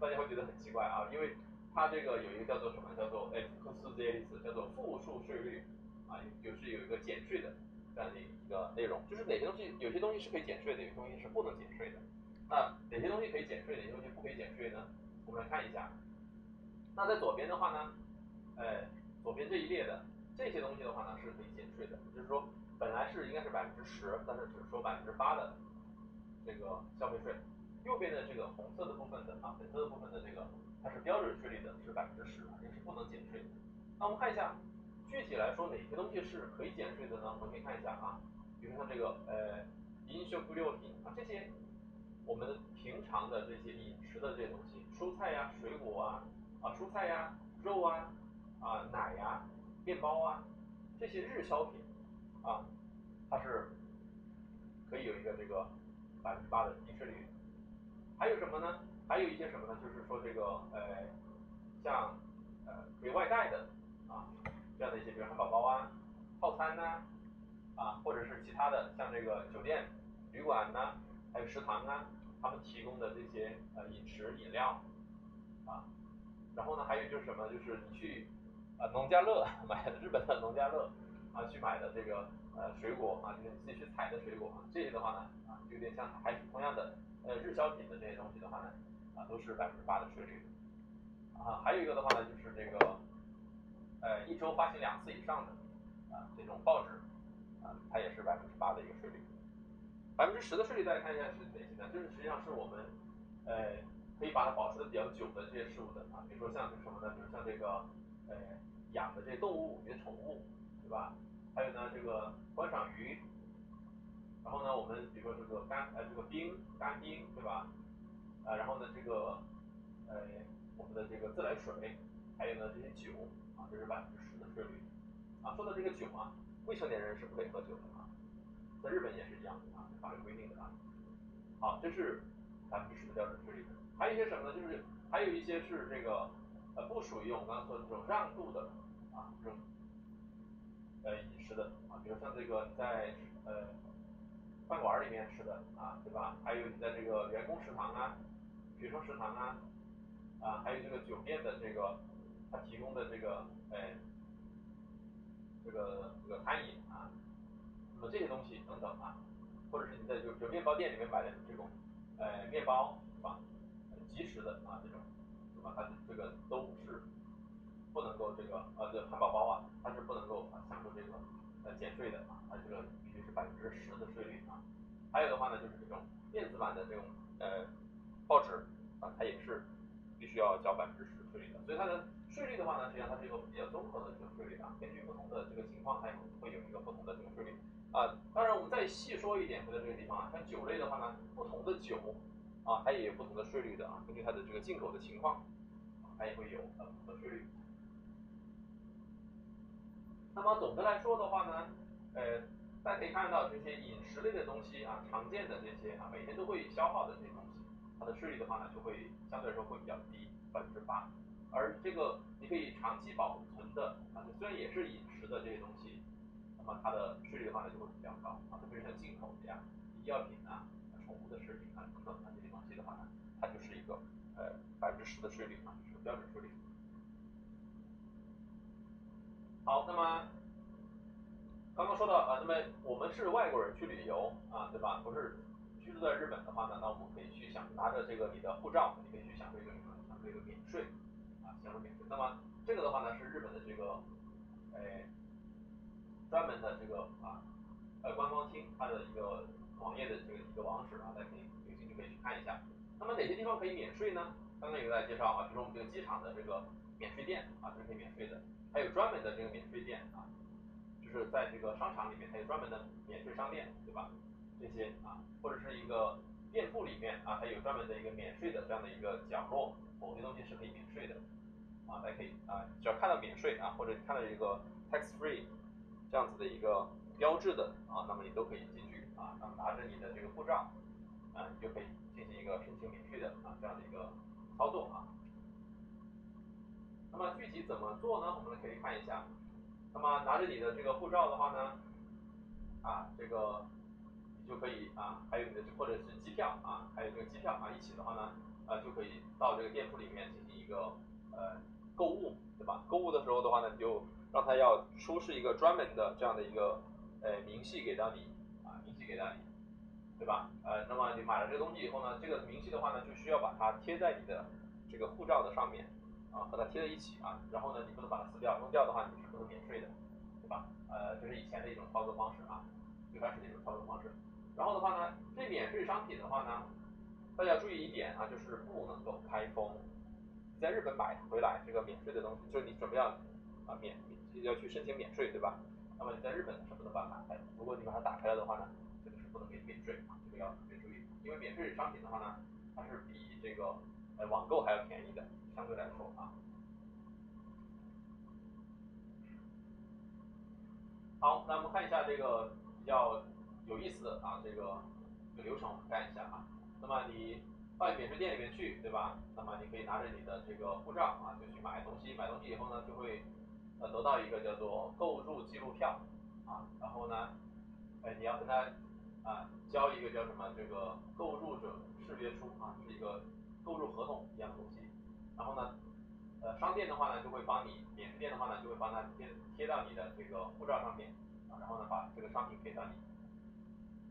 大家会觉得很奇怪啊，因为它这个有一个叫做什么叫做 X 斯 Z 利斯，叫做负数税率啊，有是有一个减税的这样的一个内容，就是哪些东西有些东西是可以减税的，有些东西是不能减税的，那哪些东西可以减税，哪些东西不可以减税呢？我们来看一下，那在左边的话呢，呃，左边这一列的这些东西的话呢是可以减税的，就是说本来是应该是百分之十，但是只收百分之八的这个消费税。右边的这个红色的部分的啊，粉色的部分的这个它是标准税率的，是百分之十，也是不能减税的。那我们看一下，具体来说哪些东西是可以减税的呢？我们可以看一下啊，比如说这个呃，饮食不料品啊这些。我们平常的这些饮食的这些东西，蔬菜呀、水果啊、啊蔬菜呀、肉啊、啊奶呀、面包啊，这些日销品啊，它是可以有一个这个百分之八的低税率。还有什么呢？还有一些什么呢？就是说这个呃，像呃可以外带的啊，这样的一些，比如汉堡包啊、套餐呐啊，或者是其他的，像这个酒店、旅馆呐，还有食堂啊。他们提供的这些呃饮食饮料啊，然后呢还有就是什么，就是你去呃农家乐 [LAUGHS] 买的日本的农家乐啊去买的这个呃水果啊，就是你自己去采的水果啊，这些的话呢啊有点像还是同样的呃日销品的这些东西的话呢啊都是百分之八的税率啊，还有一个的话呢就是这个呃一周发行两次以上的啊这种报纸啊它也是百分之八的一个税率。百分之十的税率，大家看一下是哪些呢？就是实际上是我们，呃，可以把它保持的比较久的这些事物的啊，比如说像什么呢？比如像这个，呃，养的这些动物，你的宠物，对吧？还有呢，这个观赏鱼，然后呢，我们比如说这个干呃这个冰干冰，对吧？啊，然后呢，这个，呃，我们的这个自来水，还有呢这些酒啊，这是百分之十的税率。啊，说到这个酒啊，未成年人是不可以喝酒的啊，在日本也是一样的啊。法律规定的啊，好，这是百分之十的标准税率。还有一些什么呢？就是还有一些是这个呃不属于我们刚刚说的这种让渡的啊这种呃饮食的啊，比如像这个在呃饭馆里面吃的啊，对吧？还有你在这个员工食堂啊、学生食堂啊啊，还有这个酒店的这个他提供的这个哎这个这个餐饮啊，那么这些东西等等啊。或者是你在就就面包店里面买的这种，哎面包是吧？即食的啊这种，是吧？它这个都是不能够这个呃这汉堡包啊，它是不能够享受这个呃减税的啊，它这个百分之十的税率啊。还有的话呢，就是这种电子版的这种呃报纸啊，它也是必须要交百分之十税率的。所以它的税率的话呢，实际上它是一个比较综合的这个税率啊，根据不同的这个情况，它也会有一个不同的这个税率。啊，当然我们再细说一点，回到这个地方啊，像酒类的话呢，不同的酒啊，它也有不同的税率的啊，根据它的这个进口的情况，它也会有不同的税率。那么总的来说的话呢，呃，大家可以看到这些饮食类的东西啊，常见的这些啊，每天都会消耗的这些东西，它的税率的话呢，就会相对来说会比较低，百分之八。而这个你可以长期保存的啊，虽然也是饮食的这些东西，那么它的税率的话呢就会比较高啊，特别是像进口的呀、医药品啊、宠物的食品啊等等啊这些东西的话呢，它就是一个呃百分之十的税率啊，就是标准税率。好，那么刚刚说到啊，那么我们是外国人去旅游啊，对吧？不是居住在日本的话呢，那我们可以去享拿着这个你的护照，你可以去享受一个什么？享受一个免税啊，享受免税。那么这个的话呢，是日本的这个诶专门的这个啊呃官方厅它的一个网页的这个一个网址啊，大家可以有兴趣可以去看一下。那么哪些地方可以免税呢？刚刚有给大家介绍啊，比如说我们这个机场的这个免税店啊，这是可以免税的。还有专门的这个免税店啊，就是在这个商场里面，它有专门的免税商店，对吧？这些啊，或者是一个店铺里面啊，它有专门的一个免税的这样的一个角落，某些东西是可以免税的啊，大家可以啊，只要看到免税啊，或者看到一个 tax free 这样子的一个标志的啊，那么你都可以进去啊，那么拿着你的这个护照啊，你就可以进行一个申请免税的啊这样的一个操作啊。那么具体怎么做呢？我们可以看一下。那么拿着你的这个护照的话呢，啊，这个你就可以啊，还有你的或者是机票啊，还有这个机票啊，一起的话呢，啊就可以到这个店铺里面进行一个呃购物，对吧？购物的时候的话呢，你就让他要出示一个专门的这样的一个呃明细给到你啊，明细给到你，对吧？呃，那么你买了这个东西以后呢，这个明细的话呢，就需要把它贴在你的这个护照的上面。啊，和它贴在一起啊，然后呢，你不能把它撕掉，扔掉的话你是不能免税的，对吧？呃，这是以前的一种操作方式啊，最开始的一种操作方式。然后的话呢，这免税商品的话呢，大家注意一点啊，就是不能够开封。你在日本买回来这个免税的东西，就是你准备要啊免要去申请免税，对吧？那么你在日本是不能把它打开的。如果你把它打开了的话呢，这个是不能给你免税啊，这个要特别注意。因为免税商品的话呢，它是比这个呃网购还要便宜的。相对来说啊，好，那我们看一下这个比较有意思的啊，这个这个流程我们看一下啊。那么你到免税店里面去，对吧？那么你可以拿着你的这个护照啊，就去买东西。买东西以后呢，就会呃得到一个叫做购入记录票啊，然后呢，哎你要跟他啊交一个叫什么这个购入者识别书啊，是一个购入合同一样的东西。然后呢，呃，商店的话呢，就会帮你，免税店的话呢，就会帮他贴贴到你的这个护照上面，啊，然后呢，把这个商品给到你，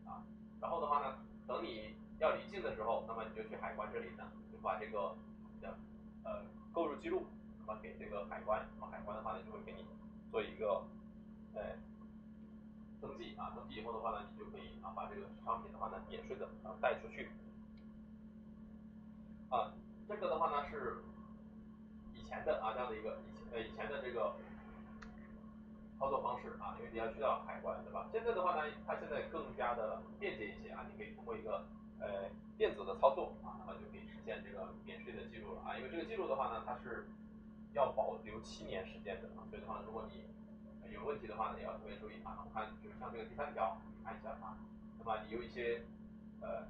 啊，然后的话呢，等你要离境的时候，那么你就去海关这里呢，就把这个的呃购入记录，那么给这个海关，那么海关的话呢，就会给你做一个呃登记啊，登记以后的话呢，你就可以啊把这个商品的话呢，免税的啊带出去，啊，这个的话呢是。以前的啊这样的一个以前呃以前的这个操作方式啊，因为你要去到海关对吧？现在的话呢，它现在更加的便捷一些啊，你可以通过一个呃电子的操作啊，那么就可以实现这个免税的记录了啊。因为这个记录的话呢，它是要保留七年时间的啊，所以的话，如果你有问题的话呢，也要特别注意啊。我看就是像这个第三条，看一下啊，那么你有一些呃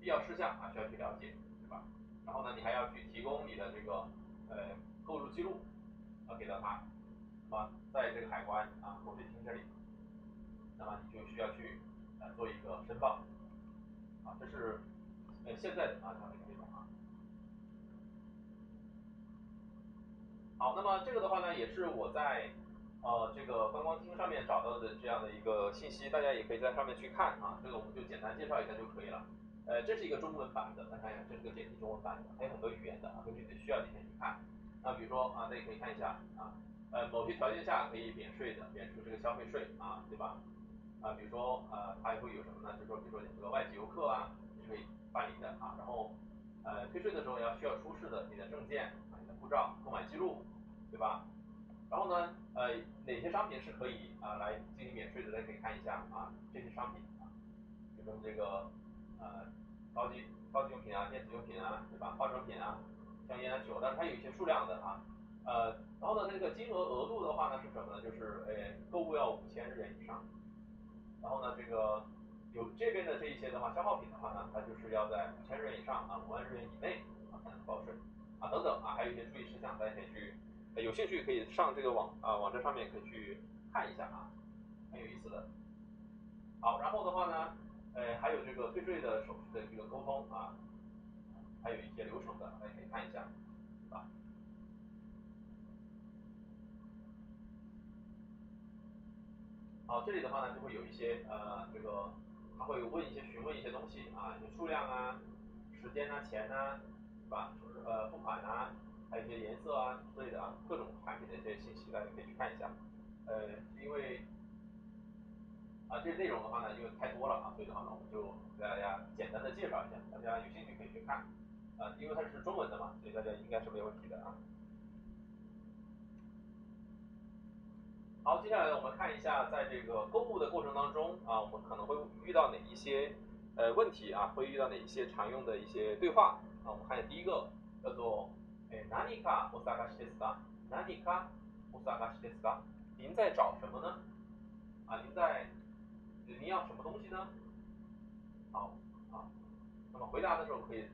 必要事项啊需要去了解对吧？然后呢，你还要去提供你的这个。呃，购入记录啊给到他，那么在这个海关啊购税厅这里，那么你就需要去呃做一个申报，啊，这是呃现在的啊这样的一个内容啊。好，那么这个的话呢，也是我在呃这个观光厅上面找到的这样的一个信息，大家也可以在上面去看啊，这个我们就简单介绍一下就可以了。呃，这是一个中文版的，大家看一下，这是个简体中文版的，还有很多语言的啊，根据你的需要进行去看。那比如说啊，大家可以看一下啊，呃，某些条件下可以免税的，免除这个消费税啊，对吧？啊，比如说呃，它会有什么呢？就说，比如说你这个外籍游客啊，是可以办理的啊。然后呃，退税的时候要需要出示的你的证件啊，你的护照、购买记录，对吧？然后呢，呃，哪些商品是可以啊来进行免税的？大家可以看一下啊，这些商品啊，比如说这个呃。高级高级用品啊，电子用品啊，对吧？化妆品啊，香烟啊，酒，但是它有一些数量的啊，呃，然后呢，这个金额额度的话呢是什么呢？就是诶，购物要五千日元以上。然后呢，这个有这边的这一些的话，消耗品的话呢，它就是要在五千日元以上啊，五万日元以内啊才能报税啊等等啊，还有一些注意事项，大家可以去，有兴趣可以上这个网啊网站上面可以去看一下啊，很有意思的。好，然后的话呢，呃，还有这个退税的手续的这个沟通啊，还有一些流程的，大家可以看一下。啊好，这里的话呢，就会有一些呃，这个他会问一些询问一些东西啊，一些数量啊、时间啊、钱啊，是吧？呃，付款啊，还有一些颜色啊之类的啊，各种产品的一些信息，大家可以去看一下。呃，因为啊，这内容的话呢，因为太多了啊，所以的话呢，我们就给大家简单的介绍一下，大家有兴趣可以去看。啊，因为它是中文的嘛，所以大家应该是没有问题的啊。好，接下来我们看一下，在这个购物的过程当中啊，我们可能会遇到哪一些呃问题啊，会遇到哪一些常用的一些对话啊？我们看一下第一个，叫做诶，哪里かお探しですか？哪里かお探しですか？您在找什么呢？啊，您在 您要什么东西呢？好啊，那么回答的时候可以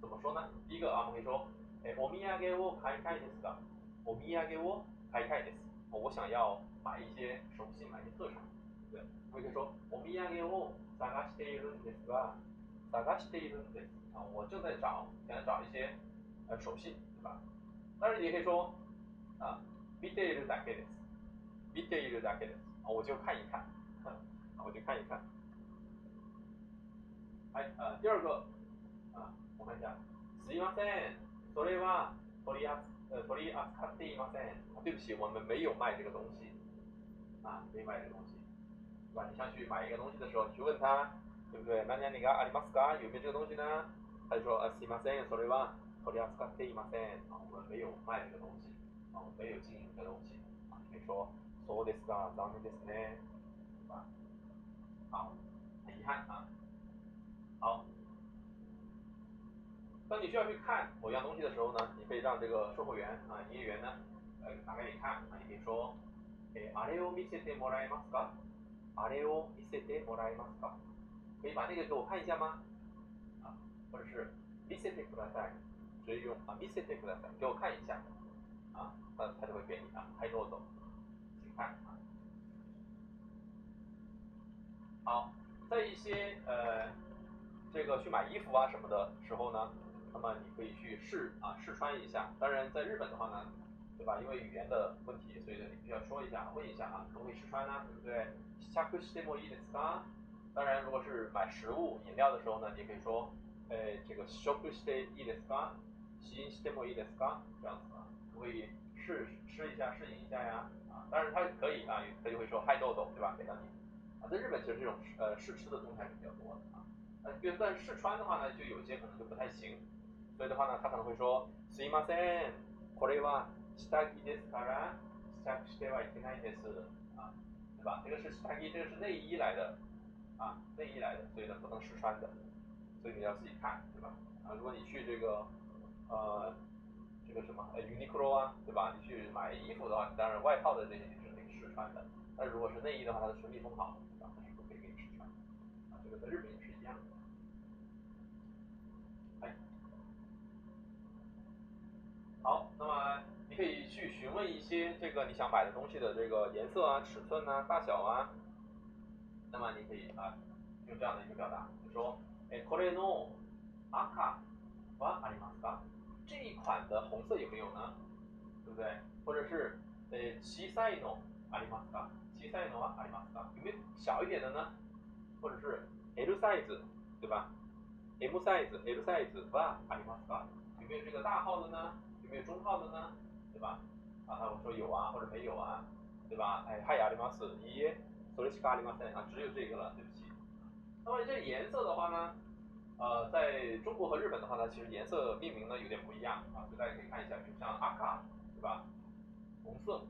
怎么说呢？第一个啊，我们可以说诶，お土産を買いたいですか？お土産を買いたいです。我想要买一些手信，买一些特产，对，我可以说，お土産を探しているんですが、探しているんです。啊，我正在找，现在找一些呃手信，对吧？当然也可以说，啊，見ているだけです。見ているだけです。啊，我就看一看，啊， 我就看一看。哎，呃，第二个，啊，我看一下，すいません、それは取り扱呃，取り扱っていません。对不起，我们没有卖这个东西，啊，没卖这个东西，是吧？你想去买一个东西的时候，你去问他，对不对？那你那个阿里马斯卡有没有这个东西呢？他就说啊，すいません、それは取り扱っていません。啊，我们没有卖这个东西，啊，我们没有经营这个东西。啊，你可以说そうですか、残念ですね，是吧？好，很遗憾啊。好。当你需要去看某样东西的时候呢，你可以让这个售货员啊、营业员呢，呃，打给你看啊，你可以说，诶，あれを見せてもらえますか？あれを見せてもらえますか？可以把那个给我看一下吗？啊，或者是見せてください，直接用啊，見せてください，给我看一下，啊，他他就会给你啊，拍多走，请看啊。 好，在一些呃，这个去买衣服啊什么的时候呢。那么你可以去试啊试穿一下，当然在日本的话呢，对吧？因为语言的问题，所以呢你必须要说一下，问一下啊，可不可以试穿呢？对不对？当然，如果是买食物饮料的时候呢，你可以说，呃，这个 shop stay in the sky，吸 stay in the sky 这样子啊，可以试吃一下，适应一下呀啊，当然他可以啊，他就会说嗨豆豆，对吧？给到你啊，在日本其实这种呃试吃的东西还是比较多的啊，呃，比如在试穿的话呢，就有些可能就不太行。所以的话呢，他可能会说，すいません、これは下着ですから、下着してはいけないです。啊，对吧？这个是下着，这个是内衣来的，啊，内衣来的，所以呢不能试穿的，所以你要自己看，对吧？啊，如果你去这个，呃，这个什么，呃，Uniqlo 啊，对吧？你去买衣服的话，当然外套的这些你是可以试穿的， 但如果是内衣的话，它是密封好，对吧？它是不可以给你试穿。啊，这个在日本也是一样的。好，那么你可以去询问一些这个你想买的东西的这个颜色啊、尺寸啊、大小啊。那么你可以啊用这样的一个表达，就说，哎，これの赤はありますか？这一款的红色有没有呢？对不对？或者是，呃，小さいのありますか？ 小さいのはありますか？有没有小一点的呢？或者是 L size，对吧？M size，L size はありますか？有没有这个大号的呢？没有中号的呢，对吧？啊，他会说有啊，或者没有啊，对吧？哎，还有阿里马斯，咦，索雷西卡阿里马森啊，只有这个了，对不起。那么这颜色的话呢，呃，在中国和日本的话呢，其实颜色命名呢有点不一样啊，所以大家可以看一下，比如像阿卡，对吧？红色，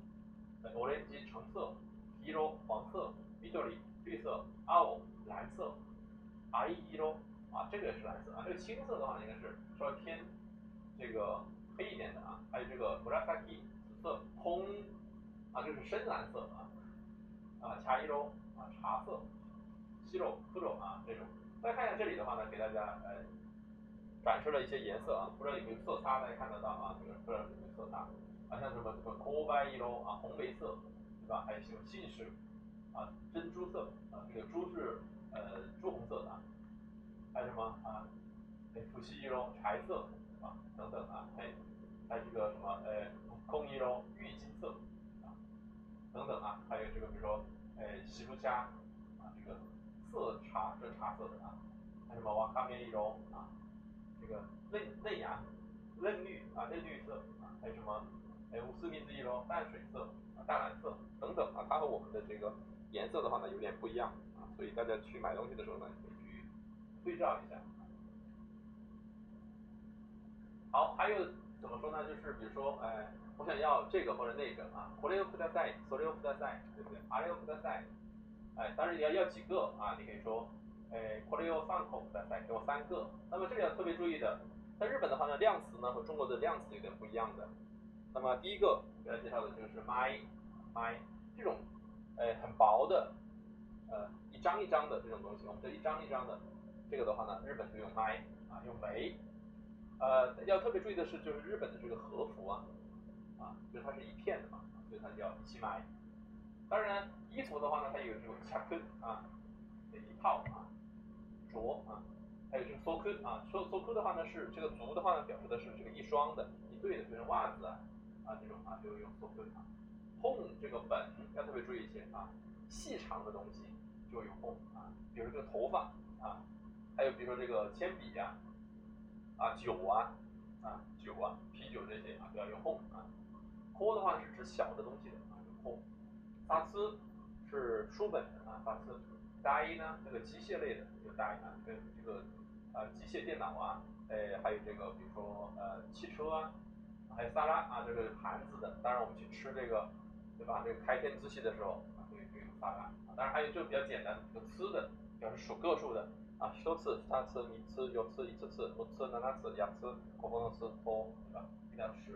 orange 橙色 이로黄色，midori 绿色，ao 蓝色，ai yellow 啊，这个也是蓝色啊，这个青色的话应该是稍微偏这个。黑一点的啊，还有这个 murasaki 紫色，空啊就是深蓝色啊，啊茶一肉啊茶色，西肉猪肉啊这种。大家看一下这里的话呢，给大家呃展示了一些颜色啊，不知道有没有色差，大家看得到啊，这个不知道有没有色差啊，像什么什么 k 白一肉啊红梅色，对吧？还有什么杏石啊珍珠色啊，这个珠是呃朱红色的，还有什么啊？哎，普西一肉柴色啊等等啊，还还有这个什么呃空一肉郁金色啊等等啊，还有这个比如说哎西布虾啊这个色茶是茶色的啊，还有什么瓦卡面一肉啊。这个嫩嫩芽、嫩绿啊，嫩绿色啊，还有什么？还有四分之一喽，淡水色啊，淡蓝色等等啊，它和我们的这个颜色的话呢有点不一样啊，所以大家去买东西的时候呢，可以去对照一下。好，还有怎么说呢？就是比如说，哎，我想要这个或者那个啊，これをください，それをください，对不对？あれをください，哎，当然你要要几个啊？你可以说。哎，これを三個ください，给我三个。那么这里要特别注意的，在日本的话呢，量词呢和中国的量词有点不一样的。 那么第一个给大家介绍的就是 my，my 这种，呃，很薄的，呃，一张一张的这种东西，我们这一张一张的，这个的话呢，日本就用 my 啊，用枚。呃，要特别注意的是，就是日本的这个和服啊，啊，就是它是一片的嘛，所以它叫一起买。当然，衣服的话呢，它有这种恰克啊，这一套啊。着啊，还有这个 so k 啊，so so k 的话呢是这个足的话呢表示的是这个一双的一对的，就是袜子啊啊这种啊就用 so k 啊。home 这个本要特别注意一些啊，细长的东西就用 home 啊，比如这个头发啊，还有比如说这个铅笔呀啊酒啊啊酒啊啤酒这些啊都要用 home 啊。h 的话是指小的东西的啊用 home。沙斯是书本的啊沙斯。die 呢这个机械类的就。大一啊，跟这个呃机械电脑啊，哎，还有这个比如说呃汽车啊，还有沙拉啊，这个盘子的。当然我们去吃这个，对吧？这个开天之气的时候啊，会会用沙拉。当然还有就比较简单的，这个吃的，表示数个数的啊，多次、三次、你次、有次、一次次、五次、两次、两次、可不能吃多，对吧？一到十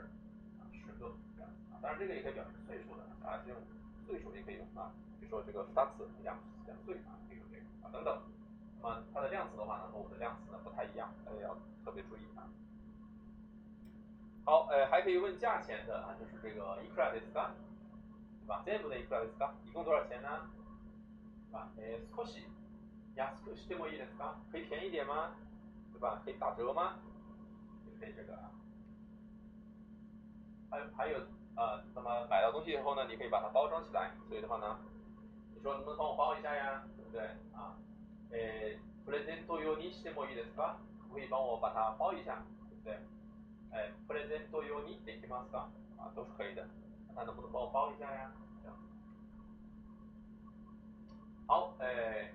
啊，十个这样啊。当然这个也可以表示岁数的啊，这种岁数也可以用啊，比如说这个三次两两岁啊，可以用这个啊等等。那么它的量词的话呢，和我的量词呢不太一样，大家要特别注意啊。好，呃，还可以问价钱的啊，就是这个いくらですか，对吧？全部でいくらですか？一共多少钱呢？啊，え、少し安くしてもいいですか？可以便宜点吗？对吧？可以打折吗？可以这个啊。还还有呃，那么买到东西以后呢，你可以把它包装起来，所以的话呢，你说能不能帮我包一下呀？对不对？啊？诶，プレゼント用にしてもいいですか？可以帮我把它包一下，对不对？ 诶，プレゼント用にできますか？啊，都是可以的。那能不能帮我包一下呀？这样。好，诶，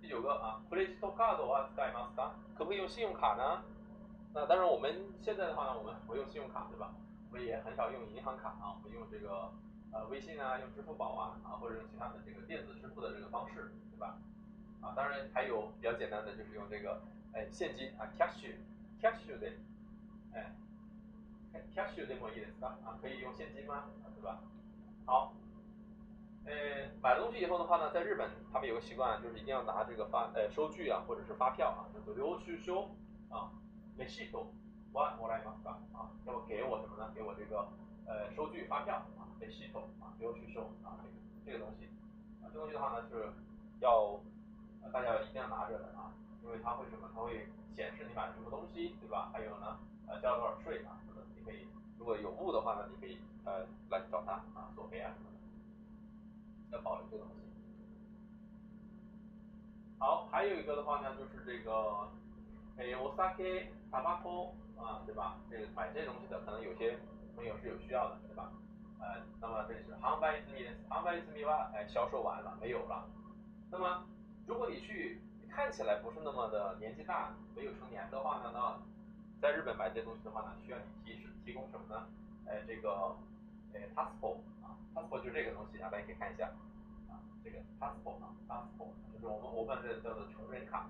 第九个啊，クレジットカードは使いますか？可不可以用信用卡呢？那当然，我们现在的话呢，我们不用信用卡，对吧？我们也很少用银行卡啊，我们用这个呃微信啊，用支付宝啊，啊或者用其他的这个电子支付的这个方式，对吧？啊，当然还有比较简单的，就是用这个，哎，现金啊，cash，cash 的， 哎，cash 的么意思啊？啊，可以用现金吗？对吧？好，呃，买了东西以后的话呢，在日本他们有个习惯，就是一定要拿这个发，呃，收据啊，或者是发票啊，叫做領収書啊，レシートはもらいますか？啊，要给我什么呢？给我这个，呃，收据发票啊，レシート啊，領収書啊，这个这个东西，啊，这东西的话呢是要。大家一定要拿着的啊，因为它会什么？它会显示你买了什么东西，对吧？还有呢， 呃，交了多少税啊？等等，你可以，如果有误的话呢，你可以呃来找他啊索赔啊什么的，要保留这个东西。好，还有一个的话呢，就是这个，哎，我 sake tobacco 啊，对吧？这个买这些东西的，可能有些朋友是有需要的，对吧？呃，那么这里是販売済みです。販売済みは哎销售完了，没有了。那么如果你去看起来不是那么的年纪大，没有成年的话呢，那 在日本买这些东西的话呢，需要你提示提供什么呢？哎，这个，哎，passport 啊，passport 就是这个东西啊，大家可以看一下啊，这个 passport 啊，passport 就是我们我们这叫做成人卡，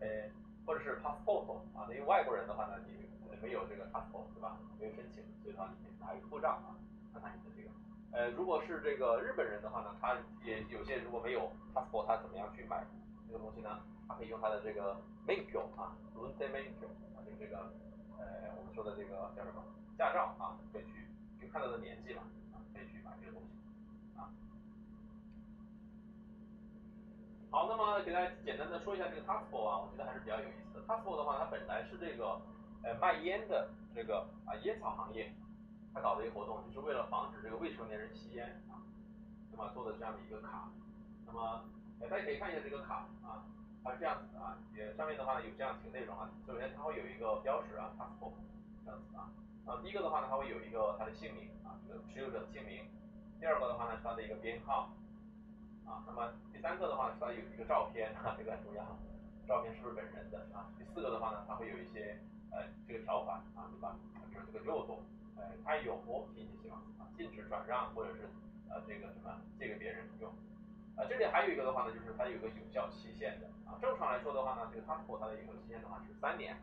哎，或者是 passport 啊，因为外国人的话呢，你没有这个 passport 对吧？没有申请，所以的话你拿一个护照啊，看看你的这个。呃，如果是这个日本人的话呢，他也有些如果没有 passport，他怎么样去买这个东西呢？可以用它的这个 m a n 啊 r u n d e m a n 啊，就这个呃我们说的这个叫什么驾照啊，可以去就看他的年纪嘛啊，可以去买这个东西啊。好，那么给大家简单的说一下这个 Tasco 啊，我觉得还是比较有意思的。Tasco 的话，它本来是这个呃卖烟的这个啊烟草行业。它搞的一个活动，就是为了防止这个未成年人吸烟啊，那么做的这样的一个卡。那么，大家可以看一下这个卡啊，它是这样子的啊，也上面的话呢有这样几个内容啊。首先它会有一个标识啊，passport 这样子啊。啊，第一个的话呢，它会有一个它的姓名啊，这个持有者的姓名。第二个的话呢，是它的一个编号啊。那么第三个的话是它有一个照片啊，这个很重要，照片是不是本人的啊？第四个的话呢，它会有一些呃这个条款啊，对吧？就是这个漏洞。它有停止性啊，禁止转让或者是呃这个什么借给别人用这里还有一个的话呢，就是它有个有效期限的啊。正常来说的话呢，这个 passport 它的有效期限的话是三年，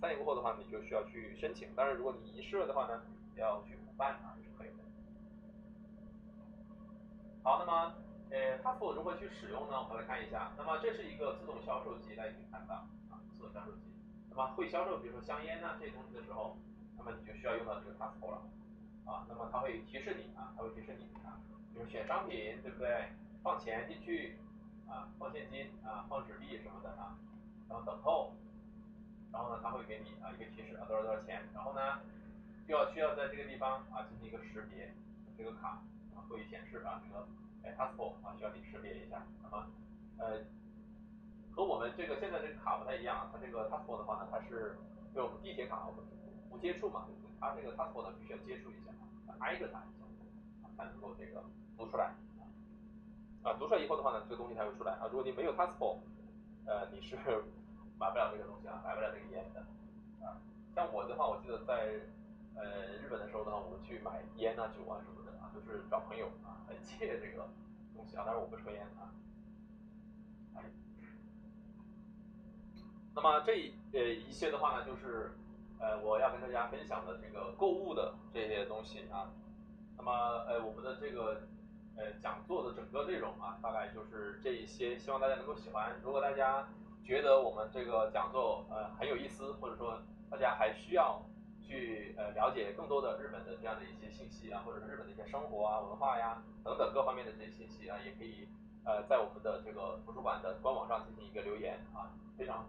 三年过后的话你就需要去申请。但是如果你遗失了的话呢，要去补办啊，是可以的。好，那么呃 passport 如何去使用呢？我们来看一下。那么这是一个自动销售机，大家可以看到啊，自动销售机。那么会销售比如说香烟呐这些东西的时候。那么你就需要用到这个 passport 了，啊，那么它会提示你啊，它会提示你啊，就是选商品对不对？放钱进去啊，放现金啊，放纸币什么的啊，然后等候，然后呢，它会给你啊一个提示啊多少多少钱，然后呢，就要需要在这个地方啊进行一个识别，这个卡啊会显示啊这个哎 passport 啊需要你识别一下，那么呃和我们这个现在这个卡不太一样，它这个 passport 的话呢，它是用我们地铁卡我们。不接触嘛，它这个 passport 必须要接触一下，挨着它一下，才能够这个读出来啊。读出来以后的话呢，这个东西才会出来啊。如果你没有 passport，呃，你是 [LAUGHS] 买不了这个东西啊，买不了这个烟的啊。像我的话，我记得在呃日本的时候呢，我们去买烟啊、酒啊什么的啊，都是找朋友啊来借这个东西啊，但是我不抽烟啊。那么这呃一些的话呢，就是。呃，我要跟大家分享的这个购物的这些东西啊，那么呃，我们的这个呃讲座的整个内容啊，大概就是这一些，希望大家能够喜欢。如果大家觉得我们这个讲座呃很有意思，或者说大家还需要去呃了解更多的日本的这样的一些信息啊，或者是日本的一些生活啊、文化呀等等各方面的这些信息啊，也可以呃在我们的这个图书馆的官网上进行一个留言啊，非常。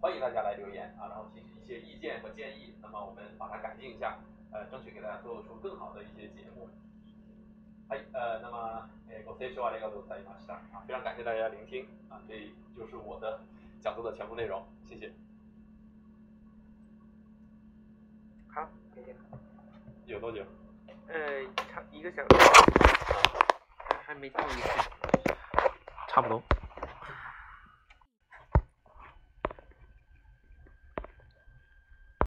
欢迎大家来留言啊，然后提一些意见和建议，那么我们把它改进一下，呃，争取给大家做出更好的一些节目。嗨，呃，那么，诶，ご清聴ありがとうございました啊，非常感谢大家聆听啊，这就是我的讲座的全部内容，谢谢。好，谢谢。有多久？呃，差一个小时。还没到一个。差不多。